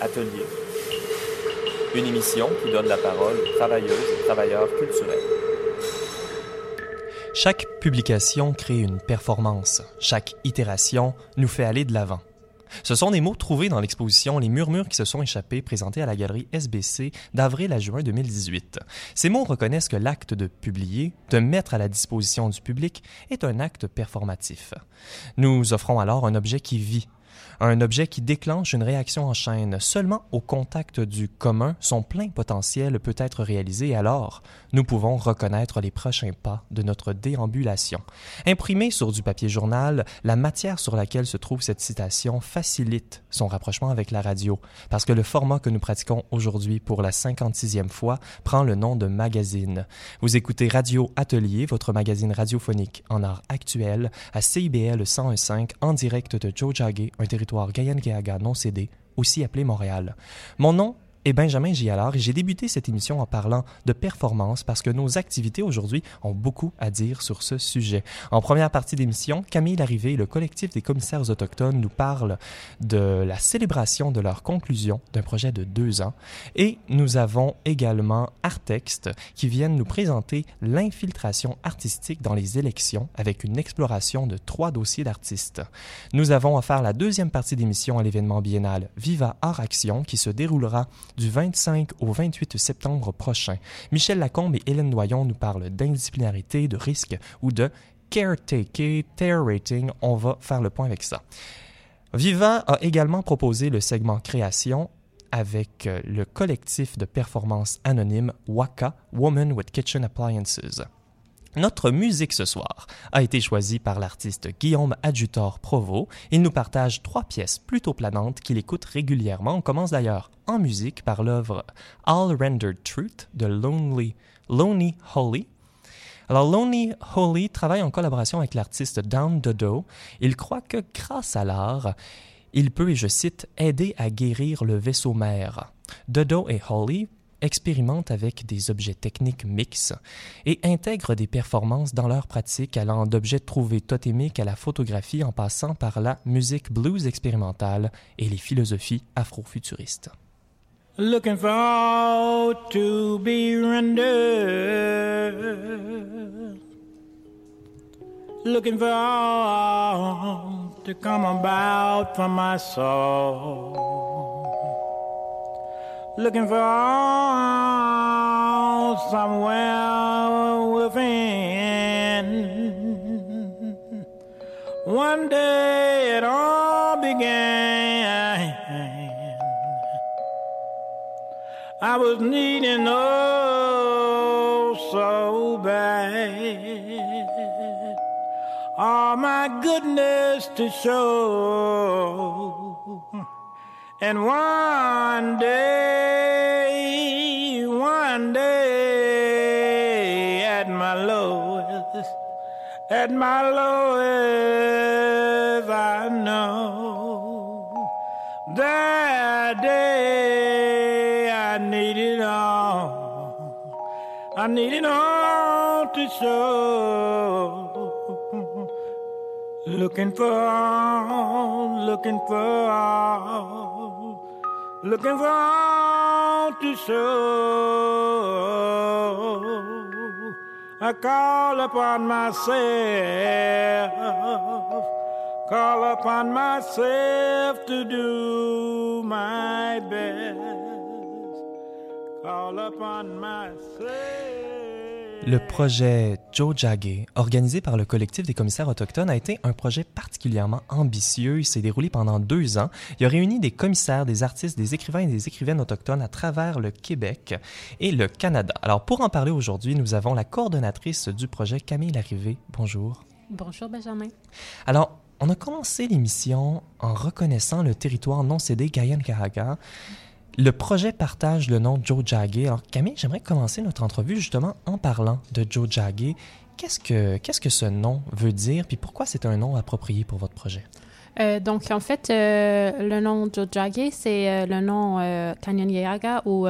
Atelier. Une émission qui donne la parole aux travailleuses et travailleurs culturels. Chaque publication crée une performance. Chaque itération nous fait aller de l'avant. Ce sont des mots trouvés dans l'exposition Les murmures qui se sont échappés présentée à la galerie SBC d'avril à juin 2018. Ces mots reconnaissent que l'acte de publier, de mettre à la disposition du public, est un acte performatif. Nous offrons alors un objet qui vit, un objet qui déclenche une réaction en chaîne. Seulement au contact du commun, son plein potentiel peut être réalisé alors nous pouvons reconnaître les prochains pas de notre déambulation. Imprimé sur du papier journal, la matière sur laquelle se trouve cette citation facilite son rapprochement avec la radio, parce que le format que nous pratiquons aujourd'hui pour la 56e fois prend le nom de magazine. Vous écoutez Radio Atelier, votre magazine radiophonique en art actuel, à CIBL 101.5 en direct de Jojage, un territoire Gayan-Keaga non cédé, aussi appelé Montréal. Mon nom et Benjamin Gialard j'ai débuté cette émission en parlant de performance parce que nos activités aujourd'hui ont beaucoup à dire sur ce sujet. En première partie d'émission, Camille Larrivée et le collectif des commissaires autochtones nous parlent de la célébration de leur conclusion d'un projet de deux ans et nous avons également Artexte qui viennent nous présenter l'infiltration artistique dans les élections avec une exploration de trois dossiers d'artistes. Nous avons offert la deuxième partie d'émission à l'événement biennal Viva Art Action qui se déroulera du 25 au 28 septembre prochain. Michel Lacombe et Hélène Doyon nous parlent d'indisciplinarité, de risque ou de caretaker, tear rating. On va faire le point avec ça. Viva a également proposé le segment création avec euh, le collectif de performance anonyme WAKA, Woman with Kitchen Appliances. Notre musique ce soir a été choisie par l'artiste Guillaume Adjutor Provo. Il nous partage trois pièces plutôt planantes qu'il écoute régulièrement. On commence d'ailleurs en musique par l'œuvre All Rendered Truth de Lonely, Lonely Holy. Alors, Lonely Holy travaille en collaboration avec l'artiste Down Dodo. Il croit que grâce à l'art, il peut, et je cite, aider à guérir le vaisseau mère. Dodo et Holly expérimentent avec des objets techniques mixtes et intègrent des performances dans leur pratique allant d'objets trouvés totémiques à la photographie en passant par la musique blues expérimentale et les philosophies afrofuturistes. Looking to be rendered. Looking to come about my soul. Looking for somewhere within. One day it all began. I was needing oh so bad. All my goodness to show. And one day, one day, at my lowest, at my lowest, I know that day I needed all, I needed all to show. Looking for, all, looking for looking for all to show. I call upon myself, call upon myself to do my best, call upon myself. Le projet Joe Jagge, organisé par le collectif des commissaires autochtones, a été un projet particulièrement ambitieux. Il s'est déroulé pendant deux ans. Il a réuni des commissaires, des artistes, des écrivains et des écrivaines autochtones à travers le Québec et le Canada. Alors, pour en parler aujourd'hui, nous avons la coordonnatrice du projet, Camille Larrivé. Bonjour. Bonjour, Benjamin. Alors, on a commencé l'émission en reconnaissant le territoire non cédé Gayan-Caraga. Le projet partage le nom Joe Jagge. Alors Camille, j'aimerais commencer notre entrevue justement en parlant de Joe Jagge. Qu'est-ce que, qu'est-ce que ce nom veut dire, puis pourquoi c'est un nom approprié pour votre projet? Euh, donc, en fait, euh, le nom Jojage, c'est euh, le nom Kanyonyaga ou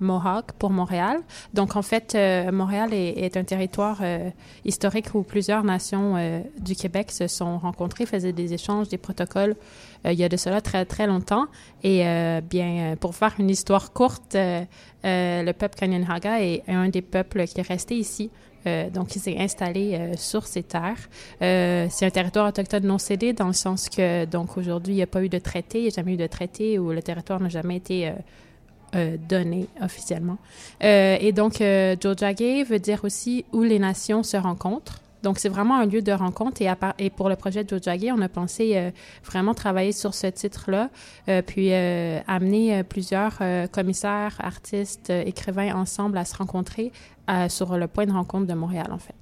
Mohawk pour Montréal. Donc, en fait, Montréal est, un territoire historique où plusieurs nations du Québec se sont rencontrées, faisaient des échanges, des protocoles. il y a de cela très, très longtemps. Et bien, pour faire une histoire courte, le peuple Kanyonyaga est un des peuples qui est resté ici. Euh, donc, il s'est installé euh, sur ces terres. Euh, c'est un territoire autochtone non cédé dans le sens que, donc, aujourd'hui, il n'y a pas eu de traité, il n'y a jamais eu de traité où le territoire n'a jamais été donné officiellement. Et donc, Jojage veut dire aussi où les nations se rencontrent. Donc, c'est vraiment un lieu de rencontre. Et, pour le projet Jojage, on a pensé euh, vraiment travailler sur ce titre-là, euh, puis euh, amener plusieurs commissaires, artistes, écrivains ensemble à se rencontrer sur le point de rencontre de Montréal, en fait.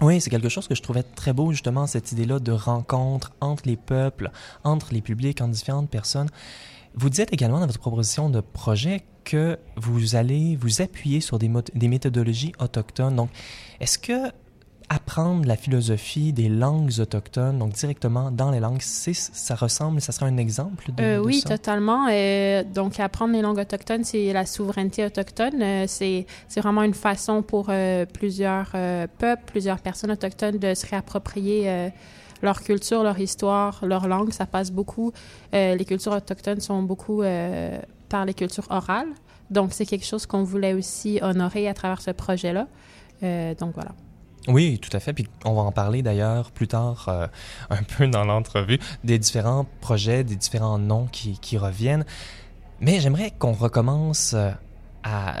Oui, c'est quelque chose que je trouvais très beau, justement, cette idée-là de rencontre entre les peuples, entre les publics, entre différentes personnes. Vous dites également dans votre proposition de projet que vous allez vous appuyer sur des méthodologies autochtones. Donc, est-ce que apprendre la philosophie des langues autochtones, donc directement dans les langues, ça ressemble, ça serait un exemple de, Euh, de oui, ça? totalement. Euh, donc, apprendre les langues autochtones, c'est la souveraineté autochtone. Euh, c'est, vraiment une façon pour euh, plusieurs euh, peuples, plusieurs personnes autochtones de se réapproprier leur culture, leur histoire, leur langue. Ça passe beaucoup. Les cultures autochtones sont beaucoup par les cultures orales. Donc, c'est quelque chose qu'on voulait aussi honorer à travers ce projet-là. Donc, voilà. Oui, tout à fait. Puis on va en parler d'ailleurs plus tard, euh, un peu dans l'entrevue, des différents projets, des différents noms qui, reviennent. Mais j'aimerais qu'on recommence euh,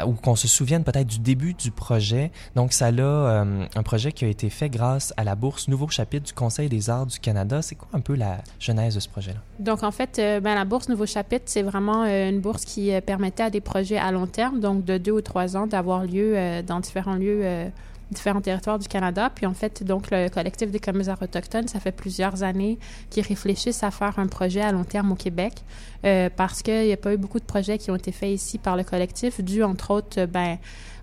ou qu'on se souvienne peut-être du début du projet. Donc, ça là, euh, un projet qui a été fait grâce à la bourse Nouveau chapitre du Conseil des arts du Canada. C'est quoi un peu la genèse de ce projet-là? Donc, en fait, ben, la bourse Nouveau Chapitre, c'est vraiment une bourse qui permettait à des projets à long terme, donc de deux ou trois ans, d'avoir lieu dans différents lieux, différents territoires du Canada. Puis, en fait, donc, le collectif des commissaires autochtones, ça fait plusieurs années qu'ils réfléchissent à faire un projet à long terme au Québec euh, parce qu'il n'y a pas eu beaucoup de projets qui ont été faits ici par le collectif, dû, entre autres, ben,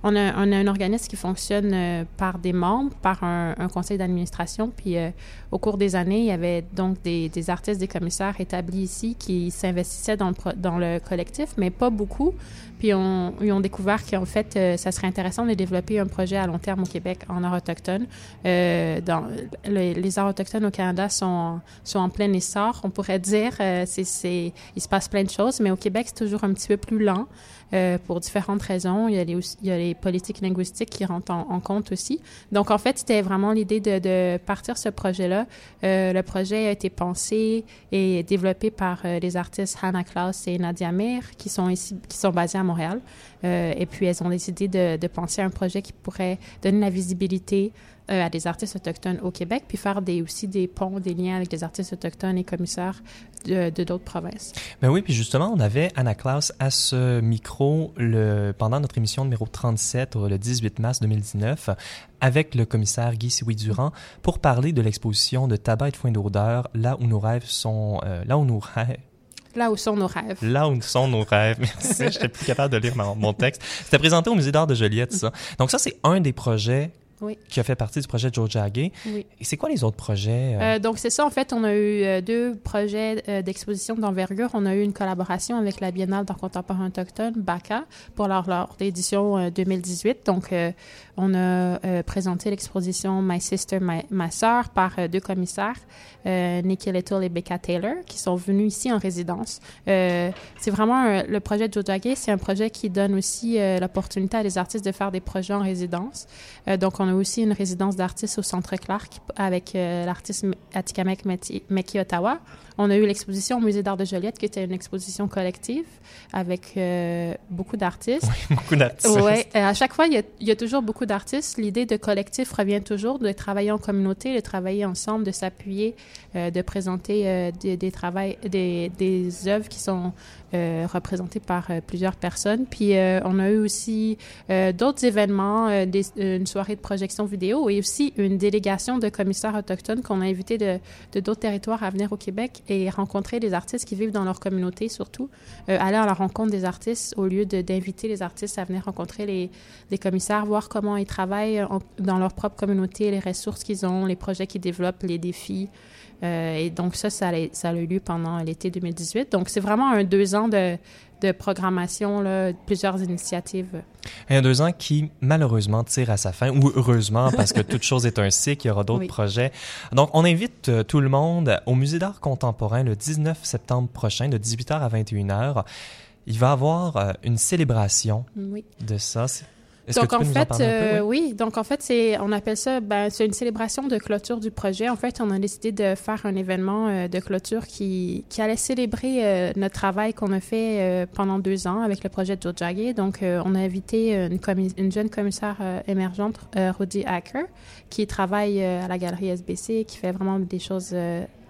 on a, un organisme qui fonctionne euh, par des membres, par un, conseil d'administration, puis euh, au cours des années, il y avait donc des, artistes, des commissaires établis ici qui s'investissaient dans le, collectif, mais pas beaucoup. Puis ils ont découvert qu'en fait, euh, ça serait intéressant de développer un projet à long terme au Québec en art autochtone. Euh, dans, le- les arts autochtones au Canada sont, en plein essor, on pourrait dire. Il se passe plein de choses, mais au Québec, c'est toujours un petit peu plus lent. Euh, pour différentes raisons. Il y, a les, politiques linguistiques qui rentrent en, compte aussi. Donc, en fait, c'était vraiment l'idée de, de partir ce projet-là. Euh, le projet a été pensé et développé par euh, les artistes Hannah Klaus et Nadia Mir, qui sont ici, qui sont basés à Montréal. Et puis, elles ont décidé de, de penser à un projet qui pourrait donner la visibilité euh, à des artistes autochtones au Québec, puis faire des, aussi des ponts, des liens avec des artistes autochtones et commissaires de d'autres provinces. Ben oui, puis justement, on avait Anna Klaus à ce micro le, pendant notre émission numéro 37, le 18 mars 2019, avec le commissaire Guy Siwi-Durand pour parler de l'exposition de tabac et de foin d'odeur, là où nos rêves sont... euh, là où nos rêves... Là où sont nos rêves. Là où sont nos rêves. Merci, j'étais plus capable de lire mon, mon texte. C'était présenté au Musée d'art de Joliette, ça. Donc ça, c'est un des projets Oui. qui a fait partie du projet Joe Jagger. Oui. Et c'est quoi les autres projets? euh? Euh, donc, c'est ça, en fait, on a eu euh, deux projets d'exposition d'envergure. On a eu une collaboration avec la Biennale d'art contemporain autochtone, BACA, pour leur, leur édition euh, 2018. Donc, euh, on a euh, présenté l'exposition My Sister, My, Ma Sœur par deux commissaires, Nikki Little et Becca Taylor, qui sont venus ici en résidence. C'est vraiment un- le projet de Jojage, c'est un projet qui donne aussi l'opportunité à des artistes de faire des projets en résidence. Donc, on a aussi une résidence d'artistes au Centre Clark avec euh, l'artiste Atikamek Meki Ottawa. On a eu l'exposition au Musée d'art de Joliette, qui était une exposition collective avec euh, beaucoup d'artistes. Beaucoup d'artistes. Euh, à chaque fois, il y a, il y a toujours beaucoup d'artistes. L'idée de collectif revient toujours, de travailler en communauté, de travailler ensemble, de s'appuyer, euh, de présenter des, des, des œuvres qui sont euh, représentées par euh, plusieurs personnes. Puis euh, on a eu aussi d'autres événements, des- une soirée de projections vidéo et aussi une délégation de commissaires autochtones qu'on a invité de d'autres territoires à venir au Québec et rencontrer les artistes qui vivent dans leur communauté surtout, aller à la rencontre des artistes au lieu d'inviter les artistes à venir rencontrer les commissaires, voir comment ils travaillent dans leur propre communauté, les ressources qu'ils ont, les projets qu'ils développent, les défis. Euh, et donc ça, ça a, ça a eu lieu pendant l'été 2018. Donc c'est vraiment un deux ans de, de programmation, là, plusieurs initiatives. Et un deux ans qui, malheureusement, tire à sa fin, ou heureusement, parce que toute chose est un cycle, il y aura d'autres projets. Donc, on invite euh, tout le monde au Musée d'art contemporain le 19 septembre prochain, de 18h à 21h. Il va y avoir euh, une célébration de ça. Donc en fait, euh, oui. Donc en fait, c'est on appelle ça, ben, c'est une célébration de clôture du projet. En fait, on a décidé de faire un événement euh, de clôture qui, qui allait célébrer euh, notre travail qu'on a fait pendant deux ans avec le projet de Jojage. Donc on a invité une, une jeune commissaire émergente, Rudy Acker, qui travaille à la galerie SBC, qui fait vraiment des choses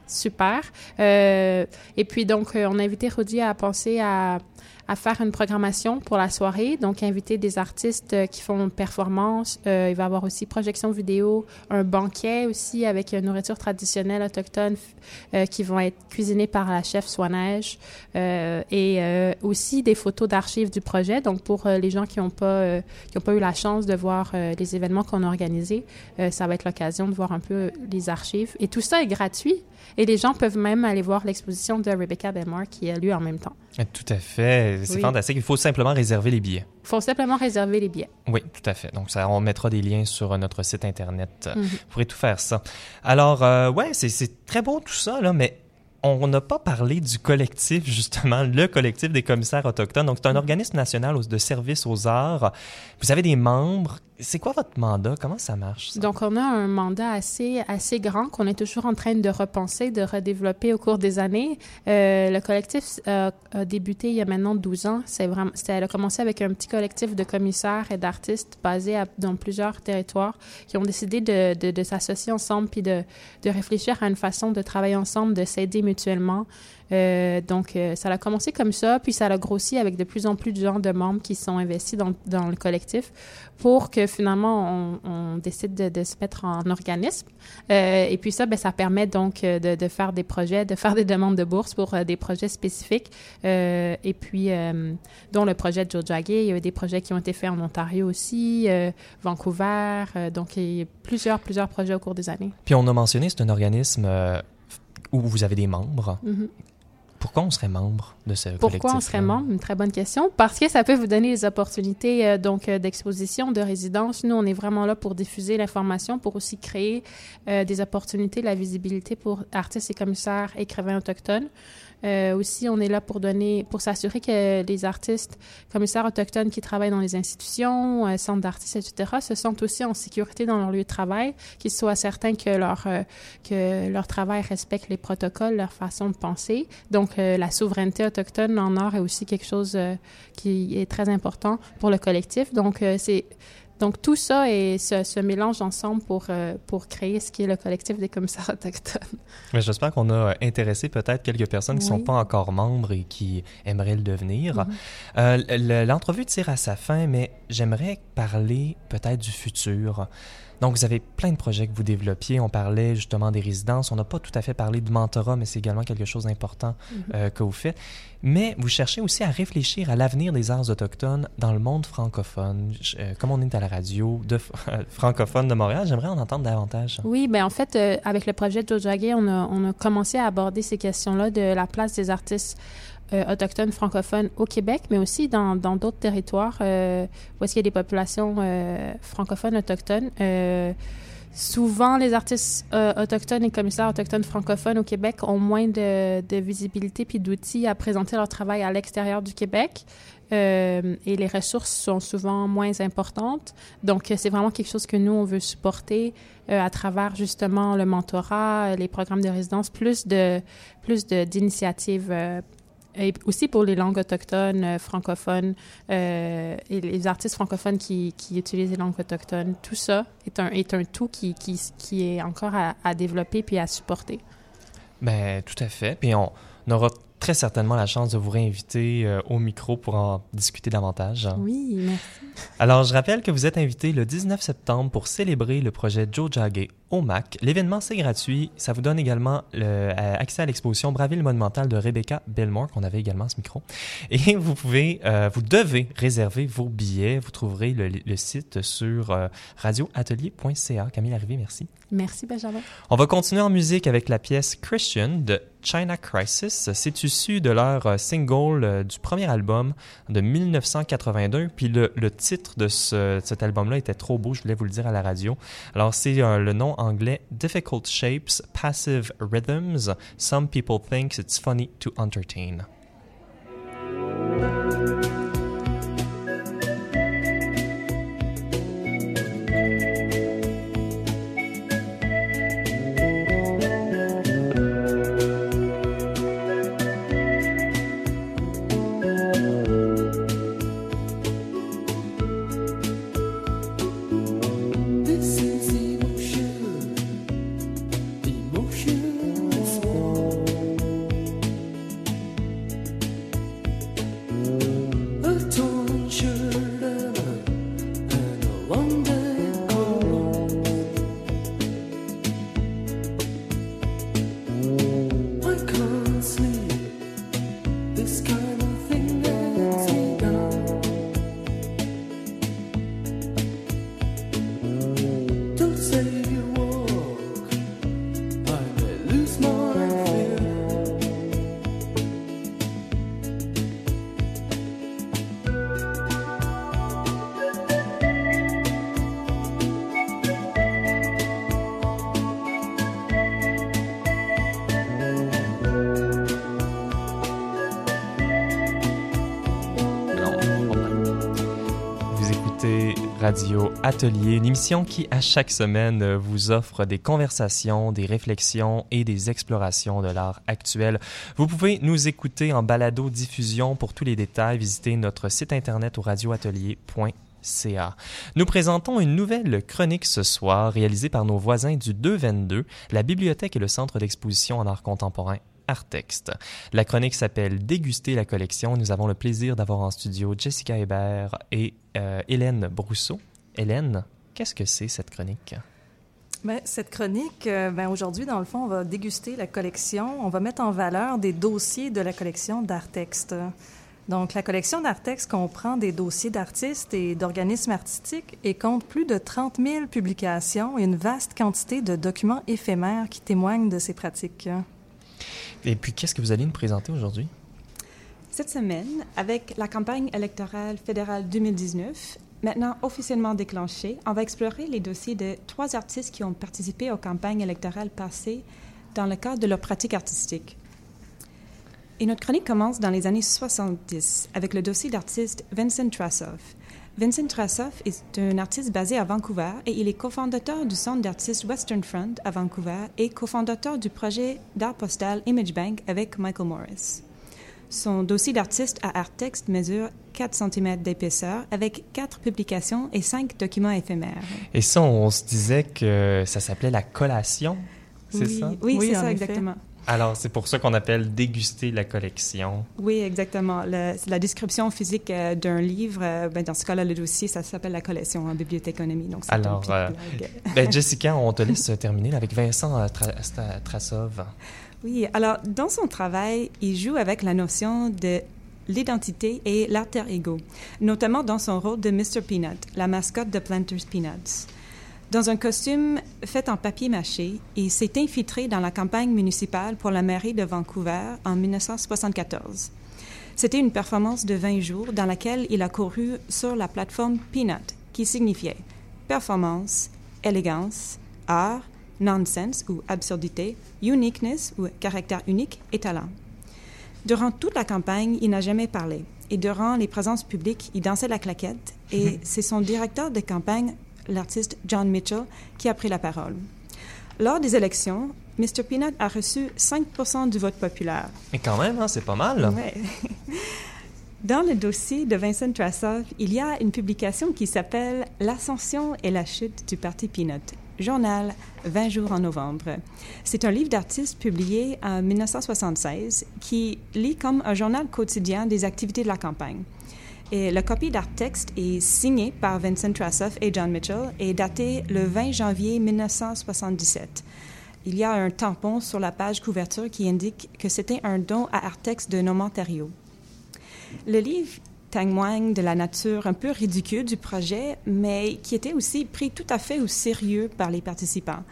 super. et puis donc on a invité Rudy à penser à à faire une programmation pour la soirée, donc inviter des artistes euh, qui font une performance. Euh, il va y avoir aussi projection vidéo, un banquet aussi avec une nourriture traditionnelle autochtone euh, qui vont être cuisinées par la chef Soineige euh, et euh, aussi des photos d'archives du projet. Donc pour les gens qui n'ont pas qui pas eu la chance de voir les événements qu'on a organisés, ça va être l'occasion de voir un peu les archives. Et tout ça est gratuit. Et les gens peuvent même aller voir l'exposition de Rebecca Belmore qui a lieu en même temps. Tout à fait. C'est fantastique. Il faut simplement réserver les billets. Il faut simplement réserver les billets. Oui, tout à fait. Donc, ça, on mettra des liens sur notre site Internet. Mhm. Vous pourrez tout faire ça. Alors, euh, ouais, c'est très beau tout ça, là, mais on n'a pas parlé du collectif, justement, le collectif des commissaires autochtones. Donc, c'est un mhm. organisme national de service aux arts. Vous avez des membres c'est quoi votre mandat? Comment ça marche? Donc, on a un mandat assez, assez grand qu'on est toujours en train de repenser, de redévelopper au cours des années. Euh, le collectif euh, a débuté il y a maintenant 12 ans. C'est vraiment, elle a commencé avec un petit collectif de commissaires et d'artistes basés dans plusieurs territoires qui ont décidé de, de, de s'associer ensemble puis de, de réfléchir à une façon de travailler ensemble, de s'aider mutuellement. Euh, donc, euh, ça a commencé comme ça, puis ça a grossi avec de plus en plus de gens de membres qui sont investis dans, le collectif pour que finalement, on, décide de, se mettre en organisme. Euh, et puis ça, ben, ça permet donc de, de, faire des projets, de faire des demandes de bourse pour des projets spécifiques. et puis, dont le projet de Jojage, il y a eu des projets qui ont été faits en Ontario aussi, Vancouver. donc, il y a plusieurs, plusieurs projets au cours des années. Puis on a mentionné, c'est un organisme où vous avez des membres. Mm-hmm. Pourquoi on serait membre de ce collectif? Pourquoi on serait membre? Une très bonne question. Parce que ça peut vous donner des opportunités euh, donc euh, d'exposition, de résidence. Nous, on est vraiment là pour diffuser l'information, pour aussi créer euh, des opportunités, la visibilité pour artistes et commissaires écrivains autochtones. Euh, aussi, on est là pour donner, pour s'assurer que les artistes, commissaires autochtones qui travaillent dans les institutions, euh, centres d'artistes, etc., se sentent aussi en sécurité dans leur lieu de travail, qu'ils soient certains que leur euh, que leur travail respecte les protocoles, leur façon de penser. Donc, la souveraineté autochtone en art est aussi quelque chose qui est très important pour le collectif. Donc, c'est donc, tout ça et se, mélange ensemble pour, euh, pour créer ce qui est le collectif des commissaires autochtones. J'espère qu'on a intéressé peut-être quelques personnes qui ne sont pas encore membres et qui aimeraient le devenir. Euh, l'entrevue tire à sa fin, mais j'aimerais parler peut-être du futur. Donc, vous avez plein de projets que vous développiez. On parlait justement des résidences. On n'a pas tout à fait parlé de mentorat, mais c'est également quelque chose d'important mhm. euh, que vous faites. Mais vous cherchez aussi à réfléchir à l'avenir des arts autochtones dans le monde francophone. Euh, comme on est à la radio de francophone de Montréal, j'aimerais en entendre davantage. Oui, bien en fait, euh, avec le projet de on a, on a commencé à aborder ces questions-là de la place des artistes euh, autochtones francophones au Québec, mais aussi dans d'autres territoires euh, où est-ce qu'il y a des populations euh, francophones autochtones. Euh, souvent, les artistes autochtones et commissaires autochtones francophones au Québec ont moins de, visibilité puis d'outils à présenter leur travail à l'extérieur du Québec. Euh, et les ressources sont souvent moins importantes. Donc, c'est vraiment quelque chose que nous, on veut supporter euh, à travers justement le mentorat, les programmes de résidence, plus de plus d'initiatives et aussi pour les langues autochtones, euh, francophones, euh, et les artistes francophones qui, utilisent les langues autochtones. Tout ça est un, est un tout qui, qui, qui est encore à, à, développer puis à supporter. Bien, tout à fait. Puis on, on aura très certainement la chance de vous réinviter euh, au micro pour en discuter davantage. Oui, merci. Alors, je rappelle que vous êtes invité le 19 septembre pour célébrer le projet Joe Jagge au MAC. L'événement, c'est gratuit. Ça vous donne également le, euh, accès à l'exposition Braville monumentale de Rebecca Belmore, qu'on avait également à ce micro. Et vous pouvez, euh, vous devez réserver vos billets. Vous trouverez le, le site sur euh, radioatelier.ca. Camille Arrivé, merci. Merci, Benjamin. On va continuer en musique avec la pièce Christian de China Crisis. C'est issu de leur euh, single euh, du premier album de 1982. Puis le, titre de cet album-là était trop beau, je voulais vous le dire à la radio. Alors c'est euh, le nom anglais Difficult Shapes, Passive Rhythms. Some people think it's funny to entertain. Radio Atelier, une émission qui, à chaque semaine, euh, vous offre des conversations, des réflexions et des explorations de l'art actuel. Vous pouvez nous écouter en balado-diffusion. Pour tous les détails, visitez notre site internet au radioatelier.ca. Nous présentons une nouvelle chronique ce soir, réalisée par nos voisins du 222, la bibliothèque et le centre d'exposition en art contemporain Artexte. La chronique s'appelle Déguster la collection. Nous avons le plaisir d'avoir en studio Jessica Hébert et euh, Hélène Brousseau. Hélène, qu'est-ce que c'est cette chronique? Ben, cette chronique, euh, ben, aujourd'hui, dans le fond, on va déguster la collection. On va mettre en valeur des dossiers de la collection d'Artexte. Donc, la collection d'Artexte comprend des dossiers d'artistes et d'organismes artistiques et compte plus de 30 000 publications et une vaste quantité de documents éphémères qui témoignent de ces pratiques. Et puis, qu'est-ce que vous allez nous présenter aujourd'hui? Cette semaine, avec la campagne électorale fédérale 2019, maintenant officiellement déclenchée, on va explorer les dossiers de trois artistes qui ont participé aux campagnes électorales passées dans le cadre de leur pratique artistique. Et notre chronique commence dans les années 70 avec le dossier d'artiste Vincent Trassoff. Vincent Trassoff est un artiste basé à Vancouver et il est cofondateur du centre d'artistes Western Front à Vancouver et cofondateur du projet d'art postal Image Bank avec Michael Morris. Son dossier d'artiste à Arttext mesure 4 cm d'épaisseur avec 4 publications et 5 documents éphémères. Et ça, on se disait que ça s'appelait la collation, c'est oui, ça? Oui, Oui, c'est ça, effet. exactement. Alors, c'est pour ça qu'on appelle déguster la collection. Oui, exactement. Le- la description physique euh, d'un livre, euh, ben, dans ce cas-là, le dossier, ça s'appelle la collection en bibliothéconomie. Donc, c'est une Alors, euh. Ben, Jessica, on te laisse terminer avec Vincent Tra- Sta- Trassov. Oui, alors dans son travail, il joue avec la notion de l'identité et l'alter ego, notamment dans son rôle de Mr. Peanut, la mascotte de Planters Peanuts. Dans un costume fait en papier mâché, il s'est infiltré dans la campagne municipale pour la mairie de Vancouver en 1974. C'était une performance de 20 jours dans laquelle il a couru sur la plateforme Peanut, qui signifiait performance, élégance, art, nonsense ou absurdité, uniqueness ou caractère unique et talent. Durant toute la campagne, il n'a jamais parlé. Et durant les présences publiques, il dansait la claquette. Et c'est son directeur de campagne, l'artiste John Mitchell, qui a pris la parole. Lors des élections, Mr. Peanut a reçu 5% du vote populaire. Mais quand même, hein, c'est pas mal. Ouais. Dans le dossier de Vincent Trassoff, il y a une publication qui s'appelle L'ascension et la chute du Parti Peanut. Journal 20 jours en novembre. C'est un livre d'artiste publié en 1976 qui lit comme un journal quotidien des activités de la campagne. Et la copie d'art-texte est signée par Vincent Trassoff et John Mitchell et datée le 20 janvier 1977. Il y a un tampon sur la page couverture qui indique que c'était un don à Artex de Ontario. Le livre témoigne de la nature un peu ridicule du projet, mais qui était aussi pris tout à fait au sérieux par les participants.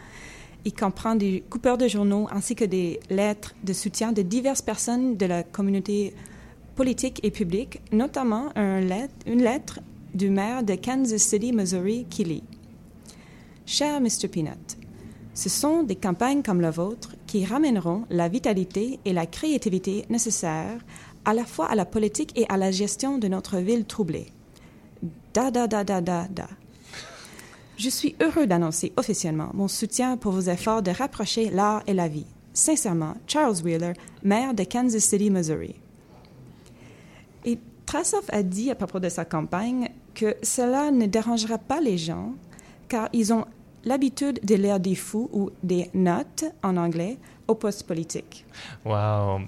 Il comprend des coupeurs de journaux ainsi que des lettres de soutien de diverses personnes de la communauté politique et publique, notamment une lettre du maire de Kansas City, Missouri, qui lit Cher Mr. Peanut, ce sont des campagnes comme la vôtre qui ramèneront la vitalité et la créativité nécessaires à la fois à la politique et à la gestion de notre ville troublée. Da da da da da da. Je suis heureux d'annoncer officiellement mon soutien pour vos efforts de rapprocher l'art et la vie. Sincèrement, Charles Wheeler, maire de Kansas City, Missouri. Et Trassoff a dit à propos de sa campagne que cela ne dérangera pas les gens car ils ont l'habitude de lire des fous ou des notes en anglais au poste politique. Wow.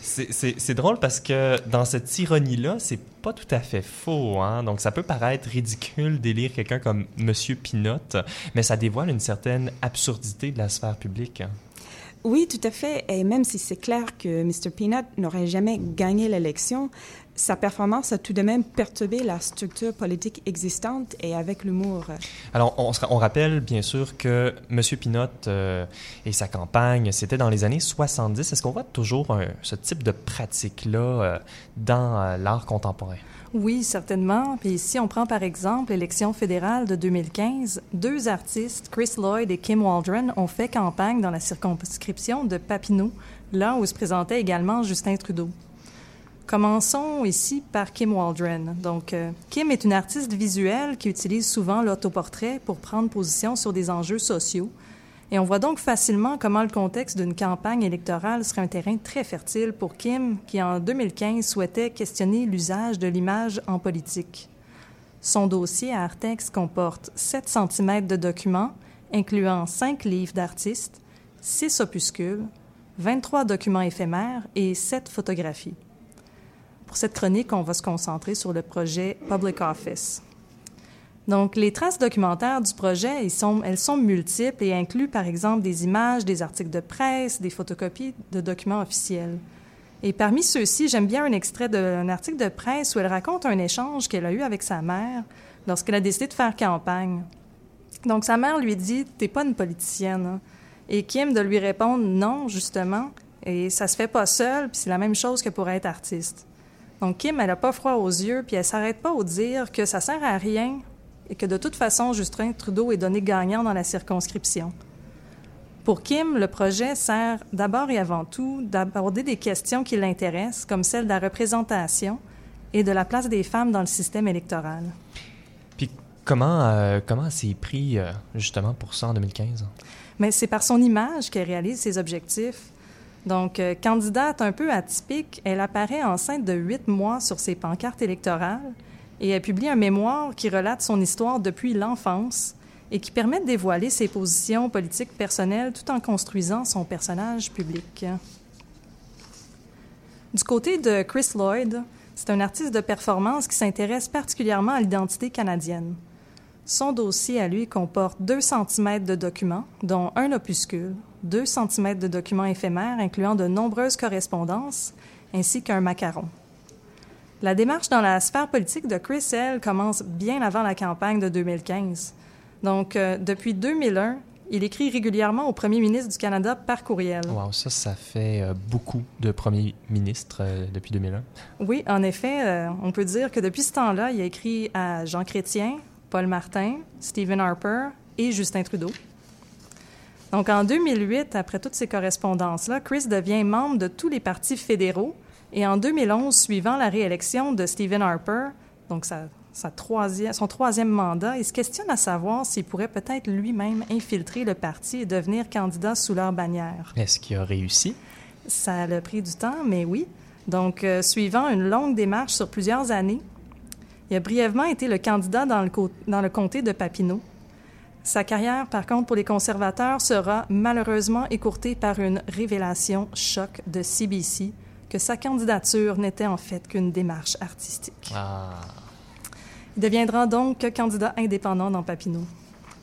C'est drôle parce que dans cette ironie-là, c'est pas tout à fait faux. Hein? Donc, ça peut paraître ridicule d'élire quelqu'un comme Monsieur Pinotte, mais ça dévoile une certaine absurdité de la sphère publique. hein. Oui, tout à fait. Et même si c'est clair que Mr. Peanut n'aurait jamais gagné l'élection, sa performance a tout de même perturbé la structure politique existante et avec l'humour. Alors, on, rappelle bien sûr que Monsieur Pinotte euh, et sa campagne, c'était dans les années 70. Est-ce qu'on voit toujours un- ce type de pratique-là euh, dans euh, l'art contemporain? Oui, certainement. Puis si on prend par exemple l'élection fédérale de 2015, deux artistes, Chris Lloyd et Kim Waldron, ont fait campagne dans la circonscription de Papineau, là où se présentait également Justin Trudeau. Commençons ici par Kim Waldron. Donc, euh, Kim est une artiste visuelle qui utilise souvent l'autoportrait pour prendre position sur des enjeux sociaux. Et on voit donc facilement comment le contexte d'une campagne électorale serait un terrain très fertile pour Kim, qui en 2015 souhaitait questionner l'usage de l'image en politique. Son dossier à Artex comporte 7 cm de documents, incluant 5 livres d'artistes, 6 opuscules, 23 documents éphémères et 7 photographies. Pour cette chronique, on va se concentrer sur le projet Public Office. Donc, les traces documentaires du projet, elles sont multiples et incluent, par exemple, des images, des articles de presse, des photocopies de documents officiels. Et parmi ceux-ci, j'aime bien un extrait d'un article de presse où elle raconte un échange qu'elle a eu avec sa mère lorsqu'elle a décidé de faire campagne. Donc, sa mère lui dit T'es pas une politicienne. hein. Et Kim de lui répondre Non, justement. Et ça se fait pas seul, puis c'est la même chose que pour être artiste. Donc, Kim, elle a pas froid aux yeux, puis elle s'arrête pas au dire que ça sert à rien et que de toute façon, Justin Trudeau est donné gagnant dans la circonscription. Pour Kim, le projet sert d'abord et avant tout d'aborder des questions qui l'intéressent, comme celle de la représentation et de la place des femmes dans le système électoral. Puis comment, euh, comment s'est pris euh, justement pour ça en 2015? Mais c'est par son image qu'elle réalise ses objectifs. Donc, euh, candidate un peu atypique, elle apparaît enceinte de huit mois sur ses pancartes électorales et elle publie un mémoire qui relate son histoire depuis l'enfance et qui permet de dévoiler ses positions politiques personnelles tout en construisant son personnage public. Du côté de Chris Lloyd, c'est un artiste de performance qui s'intéresse particulièrement à l'identité canadienne. Son dossier à lui comporte 2 cm de documents, dont un opuscule, 2 cm de documents éphémères incluant de nombreuses correspondances, ainsi qu'un macaron. La démarche dans la sphère politique de Chris, elle, commence bien avant la campagne de 2015. Donc, euh, depuis 2001, il écrit régulièrement au premier ministre du Canada par courriel. Wow, ça, ça fait euh, beaucoup de premiers ministres euh, depuis 2001. Oui, en effet, euh, on peut dire que depuis ce temps-là, il a écrit à Jean Chrétien, Paul Martin, Stephen Harper et Justin Trudeau. Donc en 2008, après toutes ces correspondances-là, Chris devient membre de tous les partis fédéraux et en 2011, suivant la réélection de Stephen Harper, donc sa, sa troisième, son troisième mandat, il se questionne à savoir s'il pourrait peut-être lui-même infiltrer le parti et devenir candidat sous leur bannière. Est-ce qu'il a réussi? Ça a pris du temps, mais oui. Donc, euh, suivant une longue démarche sur plusieurs années, il a brièvement été le candidat dans le, co- dans le comté de Papineau. Sa carrière, par contre, pour les conservateurs, sera malheureusement écourtée par une révélation choc de CBC que sa candidature n'était en fait qu'une démarche artistique. Ah. Il deviendra donc candidat indépendant dans Papineau.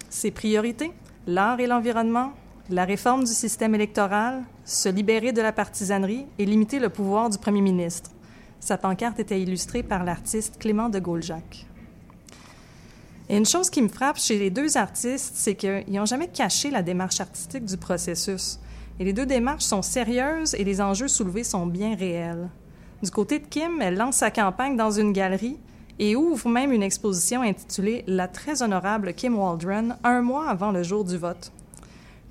Ses priorités l'art et l'environnement, la réforme du système électoral, se libérer de la partisanerie et limiter le pouvoir du premier ministre. Sa pancarte était illustrée par l'artiste Clément de Gauljac. Et une chose qui me frappe chez les deux artistes, c'est qu'ils n'ont jamais caché la démarche artistique du processus. Et les deux démarches sont sérieuses et les enjeux soulevés sont bien réels. Du côté de Kim, elle lance sa campagne dans une galerie et ouvre même une exposition intitulée La très honorable Kim Waldron un mois avant le jour du vote.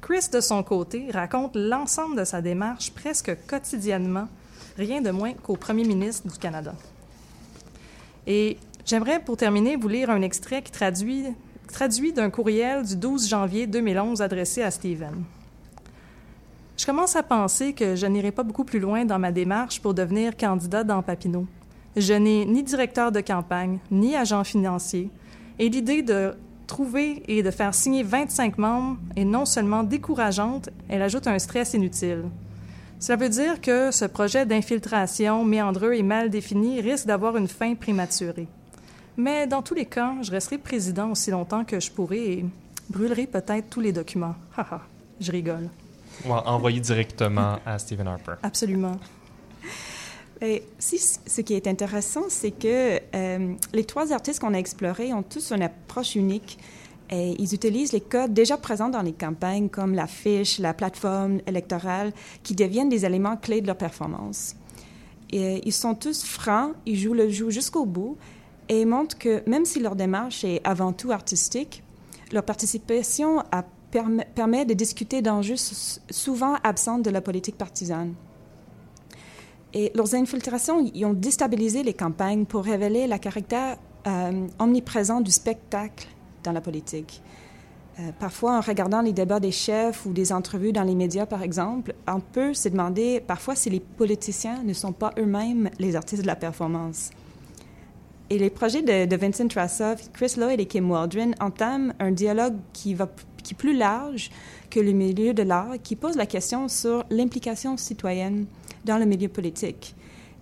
Chris, de son côté, raconte l'ensemble de sa démarche presque quotidiennement, rien de moins qu'au premier ministre du Canada. Et j'aimerais, pour terminer, vous lire un extrait qui traduit, traduit d'un courriel du 12 janvier 2011 adressé à Stephen. Je commence à penser que je n'irai pas beaucoup plus loin dans ma démarche pour devenir candidat dans Papineau. Je n'ai ni directeur de campagne, ni agent financier, et l'idée de trouver et de faire signer 25 membres est non seulement décourageante, elle ajoute un stress inutile. Cela veut dire que ce projet d'infiltration méandreux et mal défini risque d'avoir une fin prématurée. Mais dans tous les cas, je resterai président aussi longtemps que je pourrai et brûlerai peut-être tous les documents. Haha, je rigole. Envoyer directement à Stephen Harper. Absolument. Et si, ce qui est intéressant, c'est que euh, les trois artistes qu'on a explorés ont tous une approche unique. Et ils utilisent les codes déjà présents dans les campagnes, comme la fiche, la plateforme électorale, qui deviennent des éléments clés de leur performance. Et ils sont tous francs, ils jouent le jeu jusqu'au bout et montrent que même si leur démarche est avant tout artistique, leur participation permet, de discuter d'enjeux souvent absents de la politique partisane. Et leurs infiltrations ils ont déstabilisé les campagnes pour révéler le caractère euh, omniprésent du spectacle dans la politique. Euh, parfois, en regardant les débats des chefs ou des entrevues dans les médias, par exemple, on peut se demander parfois si les politiciens ne sont pas eux-mêmes les artistes de la performance. Et les projets de, Vincent Trassoff, Chris Lloyd et Kim Waldron entament un dialogue qui, va, qui est plus large que le milieu de l'art, qui pose la question sur l'implication citoyenne dans le milieu politique.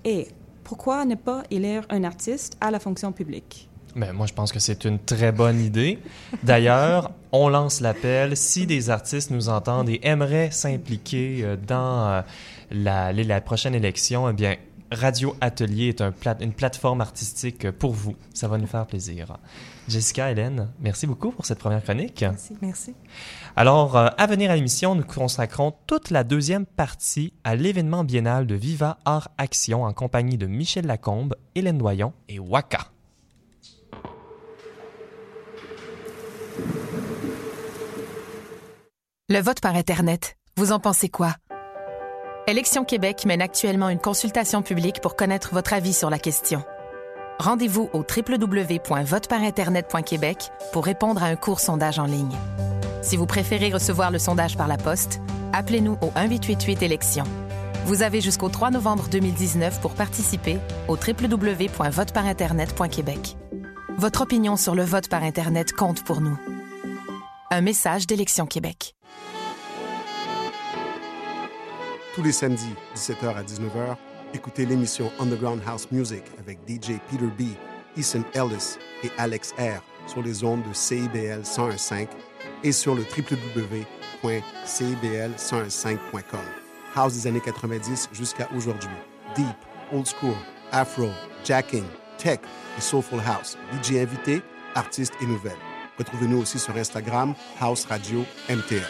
Et pourquoi ne pas élire un artiste à la fonction publique? Ben, moi, je pense que c'est une très bonne idée. D'ailleurs, on lance l'appel. Si des artistes nous entendent et aimeraient s'impliquer euh, dans euh, la, prochaine élection, eh bien, Radio Atelier est un plat, une plateforme artistique pour vous. Ça va nous faire plaisir. Jessica, Hélène, merci beaucoup pour cette première chronique. Merci. merci. Alors, euh, à venir à l'émission, nous consacrons toute la deuxième partie à l'événement biennal de Viva Art Action en compagnie de Michel Lacombe, Hélène Doyon et Waka. Le vote par Internet, vous en pensez quoi? Élection Québec mène actuellement une consultation publique pour connaître votre avis sur la question. Rendez-vous au www.voteparinternet.québec pour répondre à un court sondage en ligne. Si vous préférez recevoir le sondage par la poste, appelez-nous au 1888 élections. Vous avez jusqu'au 3 novembre 2019 pour participer au www.voteparinternet.québec. Votre opinion sur le vote par Internet compte pour nous. Un message d'Élection Québec. Tous les samedis, 17h à 19h, écoutez l'émission Underground House Music avec DJ Peter B, Ethan Ellis et Alex R sur les ondes de CIBL 101.5 et sur le www.cibl101.5.com. House des années 90 jusqu'à aujourd'hui. Deep, Old School, Afro, Jacking, Tech et Soulful House. DJ invité, artistes et nouvelles. Retrouvez-nous aussi sur Instagram, House Radio MTL.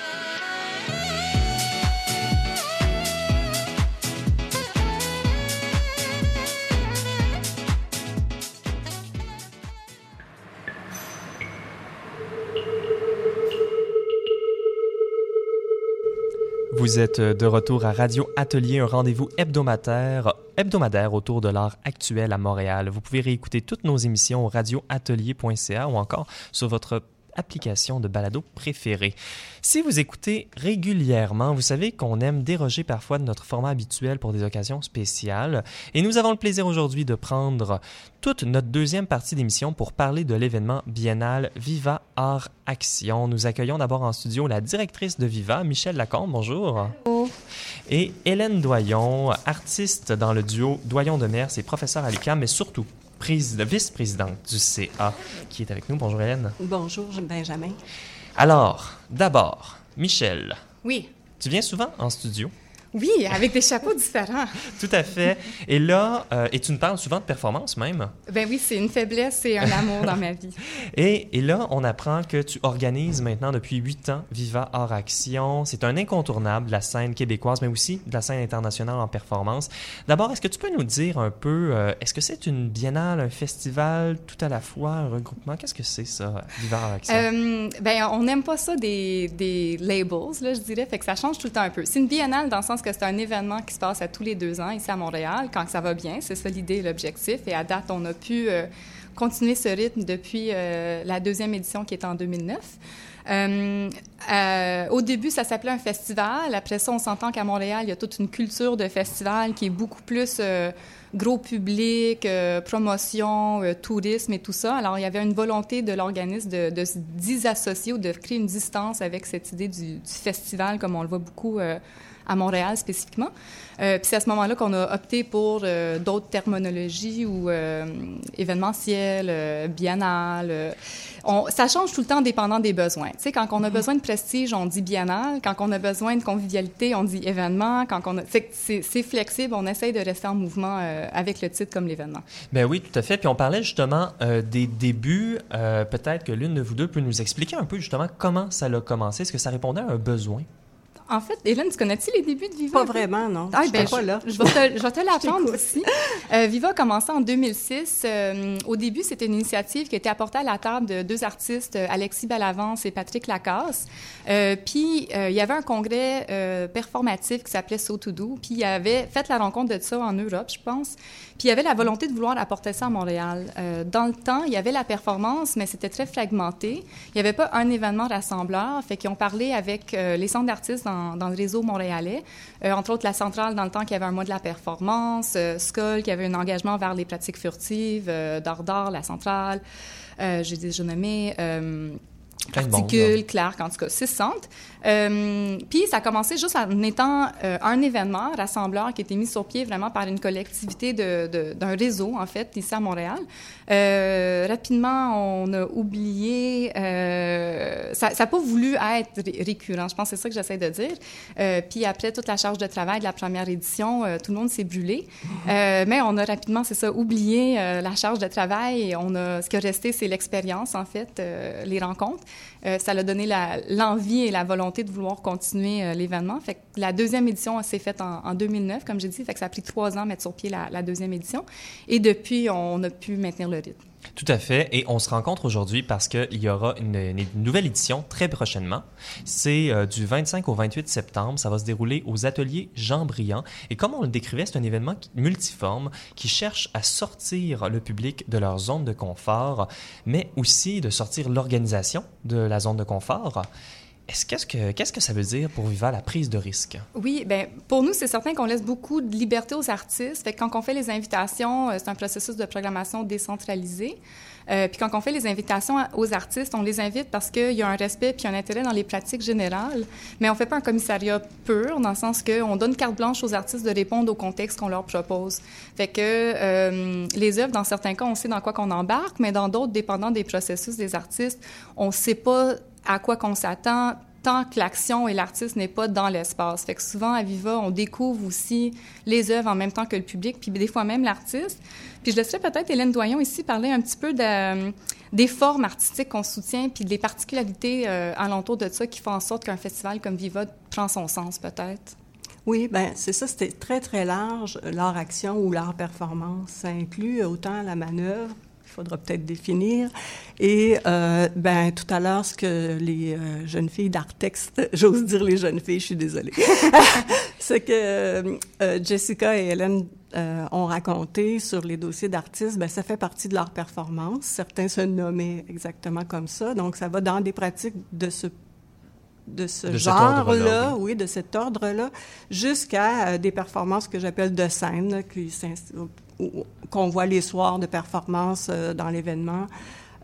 Vous êtes de retour à Radio Atelier, un rendez-vous hebdomadaire, hebdomadaire autour de l'art actuel à Montréal. Vous pouvez réécouter toutes nos émissions au radioatelier.ca ou encore sur votre application de balado préférée. Si vous écoutez régulièrement, vous savez qu'on aime déroger parfois de notre format habituel pour des occasions spéciales. Et nous avons le plaisir aujourd'hui de prendre toute notre deuxième partie d'émission pour parler de l'événement biennal Viva Art Action. Nous accueillons d'abord en studio la directrice de Viva, Michel Lacombe. Bonjour. Et Hélène Doyon, artiste dans le duo Doyon de Mers et professeur à l'UQAM, mais surtout prise- vice-présidente du CA, qui est avec nous. Bonjour Hélène. Bonjour, Benjamin. Alors, d'abord, Michel, Oui. tu viens souvent en studio? Oui, avec des chapeaux différents. Tout à fait. Et là, euh, et tu nous parles souvent de performance même. Ben oui, c'est une faiblesse et un amour dans ma vie. Et, et là, on apprend que tu organises maintenant depuis huit ans Viva Hors Action. C'est un incontournable de la scène québécoise, mais aussi de la scène internationale en performance. D'abord, est-ce que tu peux nous dire un peu, euh, est-ce que c'est une biennale, un festival, tout à la fois, un regroupement? Qu'est-ce que c'est ça, Viva Hors Action? Euh, ben, on n'aime pas ça des, des labels, là, je dirais, fait que ça change tout le temps un peu. C'est une biennale dans le sens que c'est un événement qui se passe à tous les deux ans ici à Montréal, quand ça va bien. C'est ça l'idée et l'objectif. Et à date, on a pu euh, continuer ce rythme depuis euh, la deuxième édition qui est en 2009. Euh, au début, ça s'appelait un festival. Après ça, on s'entend qu'à Montréal, il y a toute une culture de festival qui est beaucoup plus gros public, promotion, tourisme et tout ça. Alors, il y avait une volonté de l'organisme de, se disassocier ou de créer une distance avec cette idée du, du festival, comme on le voit beaucoup à Montréal spécifiquement. Euh, puis c'est à ce moment-là qu'on a opté pour euh, d'autres terminologies ou euh, événementiel, biennale. On- ça change tout le temps dépendant des besoins. Tu sais, quand on a besoin de prestige, on dit biennale. Quand on a besoin de convivialité, on dit événement. Quand on a... c'est c'est flexible. On essaye de rester en mouvement avec le titre comme l'événement. Ben oui, tout à fait. Puis on parlait justement des débuts. Peut-être que l'une de vous deux peut nous expliquer un peu justement comment ça a commencé. Est-ce que ça répondait à un besoin? En fait, Hélène, tu connais-tu les débuts de Viva? Pas vraiment, non. Ah, J'étais ben, pas je, là. Je vais te, je vais te l'apprendre aussi. Euh, Viva a commencé en 2006. Euh, au début, c'était une initiative qui a été apportée à la table de deux artistes, euh, Alexis Bellavance et Patrick Lacasse. Euh, puis, il y avait un congrès performatif qui s'appelait So To Do. Puis, il avait fait la rencontre de ça en Europe, je pense. Puis, il y avait la volonté de vouloir apporter ça à Montréal. Euh, dans le temps, il y avait la performance, mais c'était très fragmenté. Il n'y avait pas un événement rassembleur. Fait qu'ils ont parlé avec euh, les centres d'artistes dans, dans le réseau montréalais. Euh, entre autres, la centrale, dans le temps, qui avait un mois de la performance. Euh, Skull, qui avait un engagement vers les pratiques furtives. Euh, Dardar, la centrale. J'ai déjà nommé... Articule, là. Clark, en tout cas, six centres. Euh, puis ça a commencé juste en étant euh, un événement rassembleur qui a été mis sur pied vraiment par une collectivité de- de- d'un réseau, en fait, ici à Montréal. Euh, rapidement, on a oublié... euh, ça n'a pas voulu être ré- récurrent, je pense que c'est ça que j'essaie de dire. Euh, puis après, toute la charge de travail de la première édition, euh, tout le monde s'est brûlé. Euh, mais on a rapidement, c'est ça, oublié euh, la charge de travail. Et on a, ce qui est resté, c'est l'expérience, en fait, euh, les rencontres. Euh, ça a donné la- l'envie et la volonté de vouloir continuer euh, l'événement. La deuxième édition s'est faite en, en 2009, comme j'ai dit. Ça a pris trois ans à mettre sur pied la, la deuxième édition. Et depuis, on a pu maintenir le rythme. Tout à fait. Et on se rencontre aujourd'hui parce qu'il y aura une, nouvelle édition très prochainement. C'est euh, du 25 au 28 septembre. Ça va se dérouler aux ateliers Jean Briand. Et comme on le décrivait, c'est un événement multiforme qui cherche à sortir le public de leur zone de confort, mais aussi de sortir l'organisation de la zone de confort. Est-ce qu'est-ce que ça veut dire pour Viva la prise de risque? Oui, ben pour nous, c'est certain qu'on laisse beaucoup de liberté aux artistes. Fait que quand on fait les invitations, euh, c'est un processus de programmation décentralisé. Euh, puis quand on fait les invitations aux artistes, on les invite parce qu'il y a un respect puis un intérêt dans les pratiques générales. Mais on fait pas un commissariat pur, dans le sens qu'on donne carte blanche aux artistes de répondre au contexte qu'on leur propose. Fait que euh, les œuvres, dans certains cas, on sait dans quoi qu'on embarque, mais dans d'autres, dépendant des processus des artistes, on sait pas à quoi qu'on s'attend tant que l'action et l'artiste n'est pas dans l'espace. Fait que souvent, à Viva, on découvre aussi les œuvres en même temps que le public, puis des fois même l'artiste. Puis je laisserais peut-être Hélène Doyon ici parler un petit peu de, des formes artistiques qu'on soutient, puis des particularités euh, alentour de ça qui font en sorte qu'un festival comme Viva prend son sens, peut-être. Oui, ben c'est ça, c'était très, très large, l'art-action ou l'art-performance. Ça inclut autant la manœuvre faudra peut-être définir. Et euh, ben tout à l'heure, ce que les euh, jeunes filles d'Artex, j'ose dire les jeunes filles, je suis désolée, ce que euh, Jessica et Hélène euh, ont raconté sur les dossiers d'artistes, ben ça fait partie de leur performance. Certains se nommaient exactement comme ça, donc ça va dans des pratiques de ce de ce genre-là, oui, de cet ordre-là, jusqu'à euh, des performances que j'appelle de scène, là, qui qu'on voit les soirs de performance euh, dans l'événement.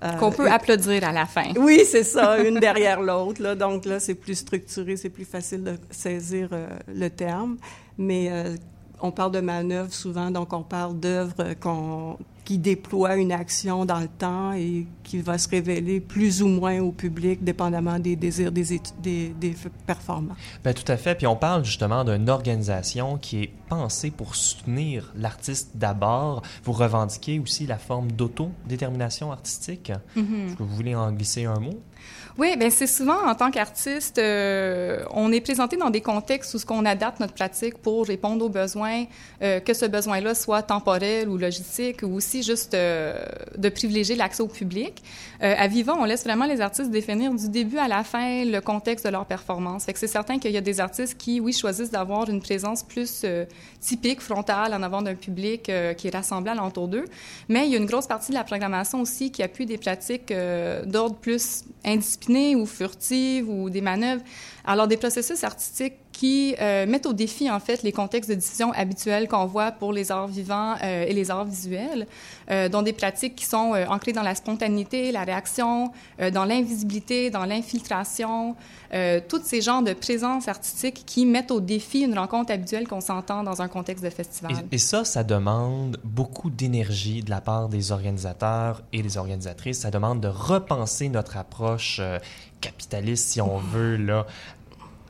Euh, Qu'on peut applaudir à la fin. oui, c'est ça, une derrière l'autre. Là. Donc là, c'est plus structuré, c'est plus facile de saisir euh, le terme. Mais euh, on parle de manœuvre souvent, donc on parle d'œuvres qu'on qui déploient une action dans le temps et qui va se révéler plus ou moins au public, dépendamment des désirs des, des, des performants. Ben, tout à fait. Puis on parle justement d'une organisation qui est pensée pour soutenir l'artiste d'abord. Vous revendiquez aussi la forme d'autodétermination artistique. Mhm. Est-ce que vous voulez en glisser un mot? Oui, bien c'est souvent en tant qu'artiste, euh, on est présenté dans des contextes où ce qu'on adapte notre pratique pour répondre aux besoins, euh, que ce besoin-là soit temporel ou logistique, ou aussi juste euh, de privilégier l'accès au public. À Vivant, on laisse vraiment les artistes définir du début à la fin le contexte de leur performance. Fait que c'est certain qu'il y a des artistes qui, oui, choisissent d'avoir une présence plus typique, frontale, en avant d'un public qui est rassemblé alentour d'eux. Mais il y a une grosse partie de la programmation aussi qui appuie des pratiques d'ordre plus ou furtive ou des manœuvres. Alors, des processus artistiques qui euh, mettent au défi, en fait, les contextes de diffusion habituels qu'on voit pour les arts vivants euh, et les arts visuels, euh, dont des pratiques qui sont ancrées dans la spontanéité, la réaction, dans l'invisibilité, dans l'infiltration, tous ces genres de présences artistiques qui mettent au défi une rencontre habituelle qu'on s'entend dans un contexte de festival. Et, et ça, ça demande beaucoup d'énergie de la part des organisateurs et des organisatrices. Ça demande de repenser notre approche capitaliste, si on veut, là,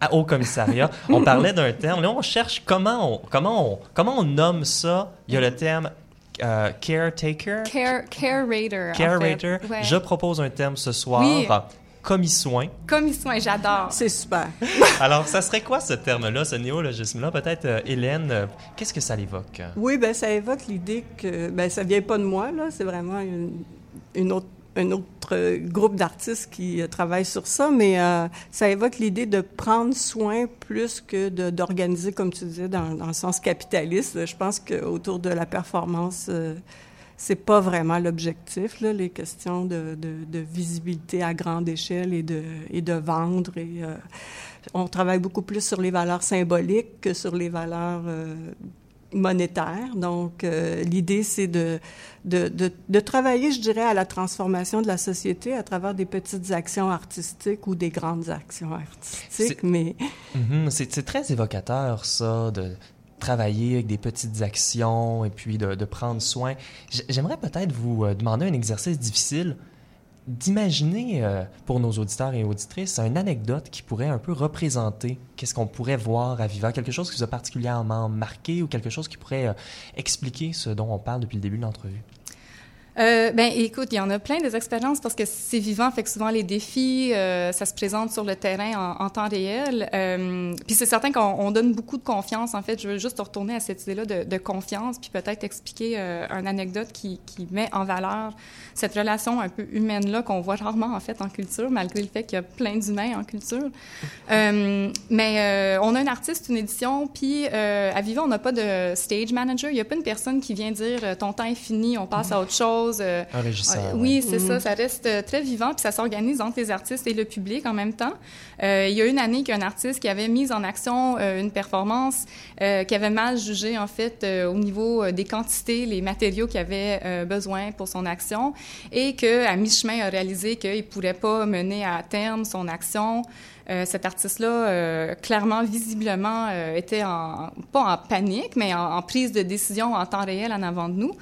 à- au commissariat. On parlait d'un terme. Là, on cherche comment on, comment on, comment on nomme ça. Il y a le terme euh, caretaker? Care, care en fait. Ouais. Je propose un terme ce soir. Oui. Commis-soin. J'adore. C'est super. Alors, ça serait quoi ce terme-là, ce néologisme-là? Peut-être, euh, Hélène, euh, qu'est-ce que ça l'évoque? Oui, ben ça évoque l'idée que ben ça vient pas de moi là, c'est vraiment une, une autre un autre euh, groupe d'artistes qui euh, travaille sur ça, mais euh, ça évoque l'idée de prendre soin plus que d'organiser, comme tu disais, dans, dans le sens capitaliste. Je pense qu'autour de la performance, euh, c'est pas vraiment l'objectif, les questions de, visibilité à grande échelle et de, vendre. Et, on travaille beaucoup plus sur les valeurs symboliques que sur les valeurs monétaires. Donc, euh, l'idée, c'est de, de, de, de travailler, je dirais, à la transformation de la société à travers des petites actions artistiques ou des grandes actions artistiques. C'est- Mais Mhm, c'est c'est très évocateur, ça, de travailler avec des petites actions et puis de, de prendre soin. J'aimerais peut-être vous euh, demander un exercice difficile d'imaginer euh, pour nos auditeurs et auditrices une anecdote qui pourrait un peu représenter qu'est-ce qu'on pourrait voir à Viva, quelque chose qui vous a particulièrement marqué ou quelque chose qui pourrait euh, expliquer ce dont on parle depuis le début de l'entrevue. Euh, ben, écoute, il y en a plein des expériences parce que c'est vivant, fait que souvent les défis, euh, ça se présente sur le terrain en, en temps réel. Euh, puis c'est certain qu'on on donne beaucoup de confiance. En fait, je veux juste retourner à cette idée-là de, de confiance, puis peut-être expliquer euh, une anecdote qui, qui met en valeur cette relation un peu humaine-là qu'on voit rarement en fait en culture, malgré le fait qu'il y a plein d'humains en culture. Euh, mais euh, on a un artiste, une édition, puis euh, à Viva, on n'a pas de stage manager. Il n'y a pas une personne qui vient dire ton temps est fini, on passe à autre chose. Euh, Un régisseur, euh, oui, c'est Mhm. ça. Ça reste euh, très vivant, puis ça s'organise entre les artistes et le public en même temps. Euh, il y a une année qu'un artiste qui avait mis en action euh, une performance euh, qui avait mal jugé, en fait, euh, au niveau des quantités, les matériaux qu'il avait euh, besoin pour son action, et qu'à mi-chemin a réalisé qu'il ne pourrait pas mener à terme son action. Euh, cet artiste-là, euh, clairement, visiblement, euh, était en, pas en panique, mais en, prise de décision en temps réel en avant de nous.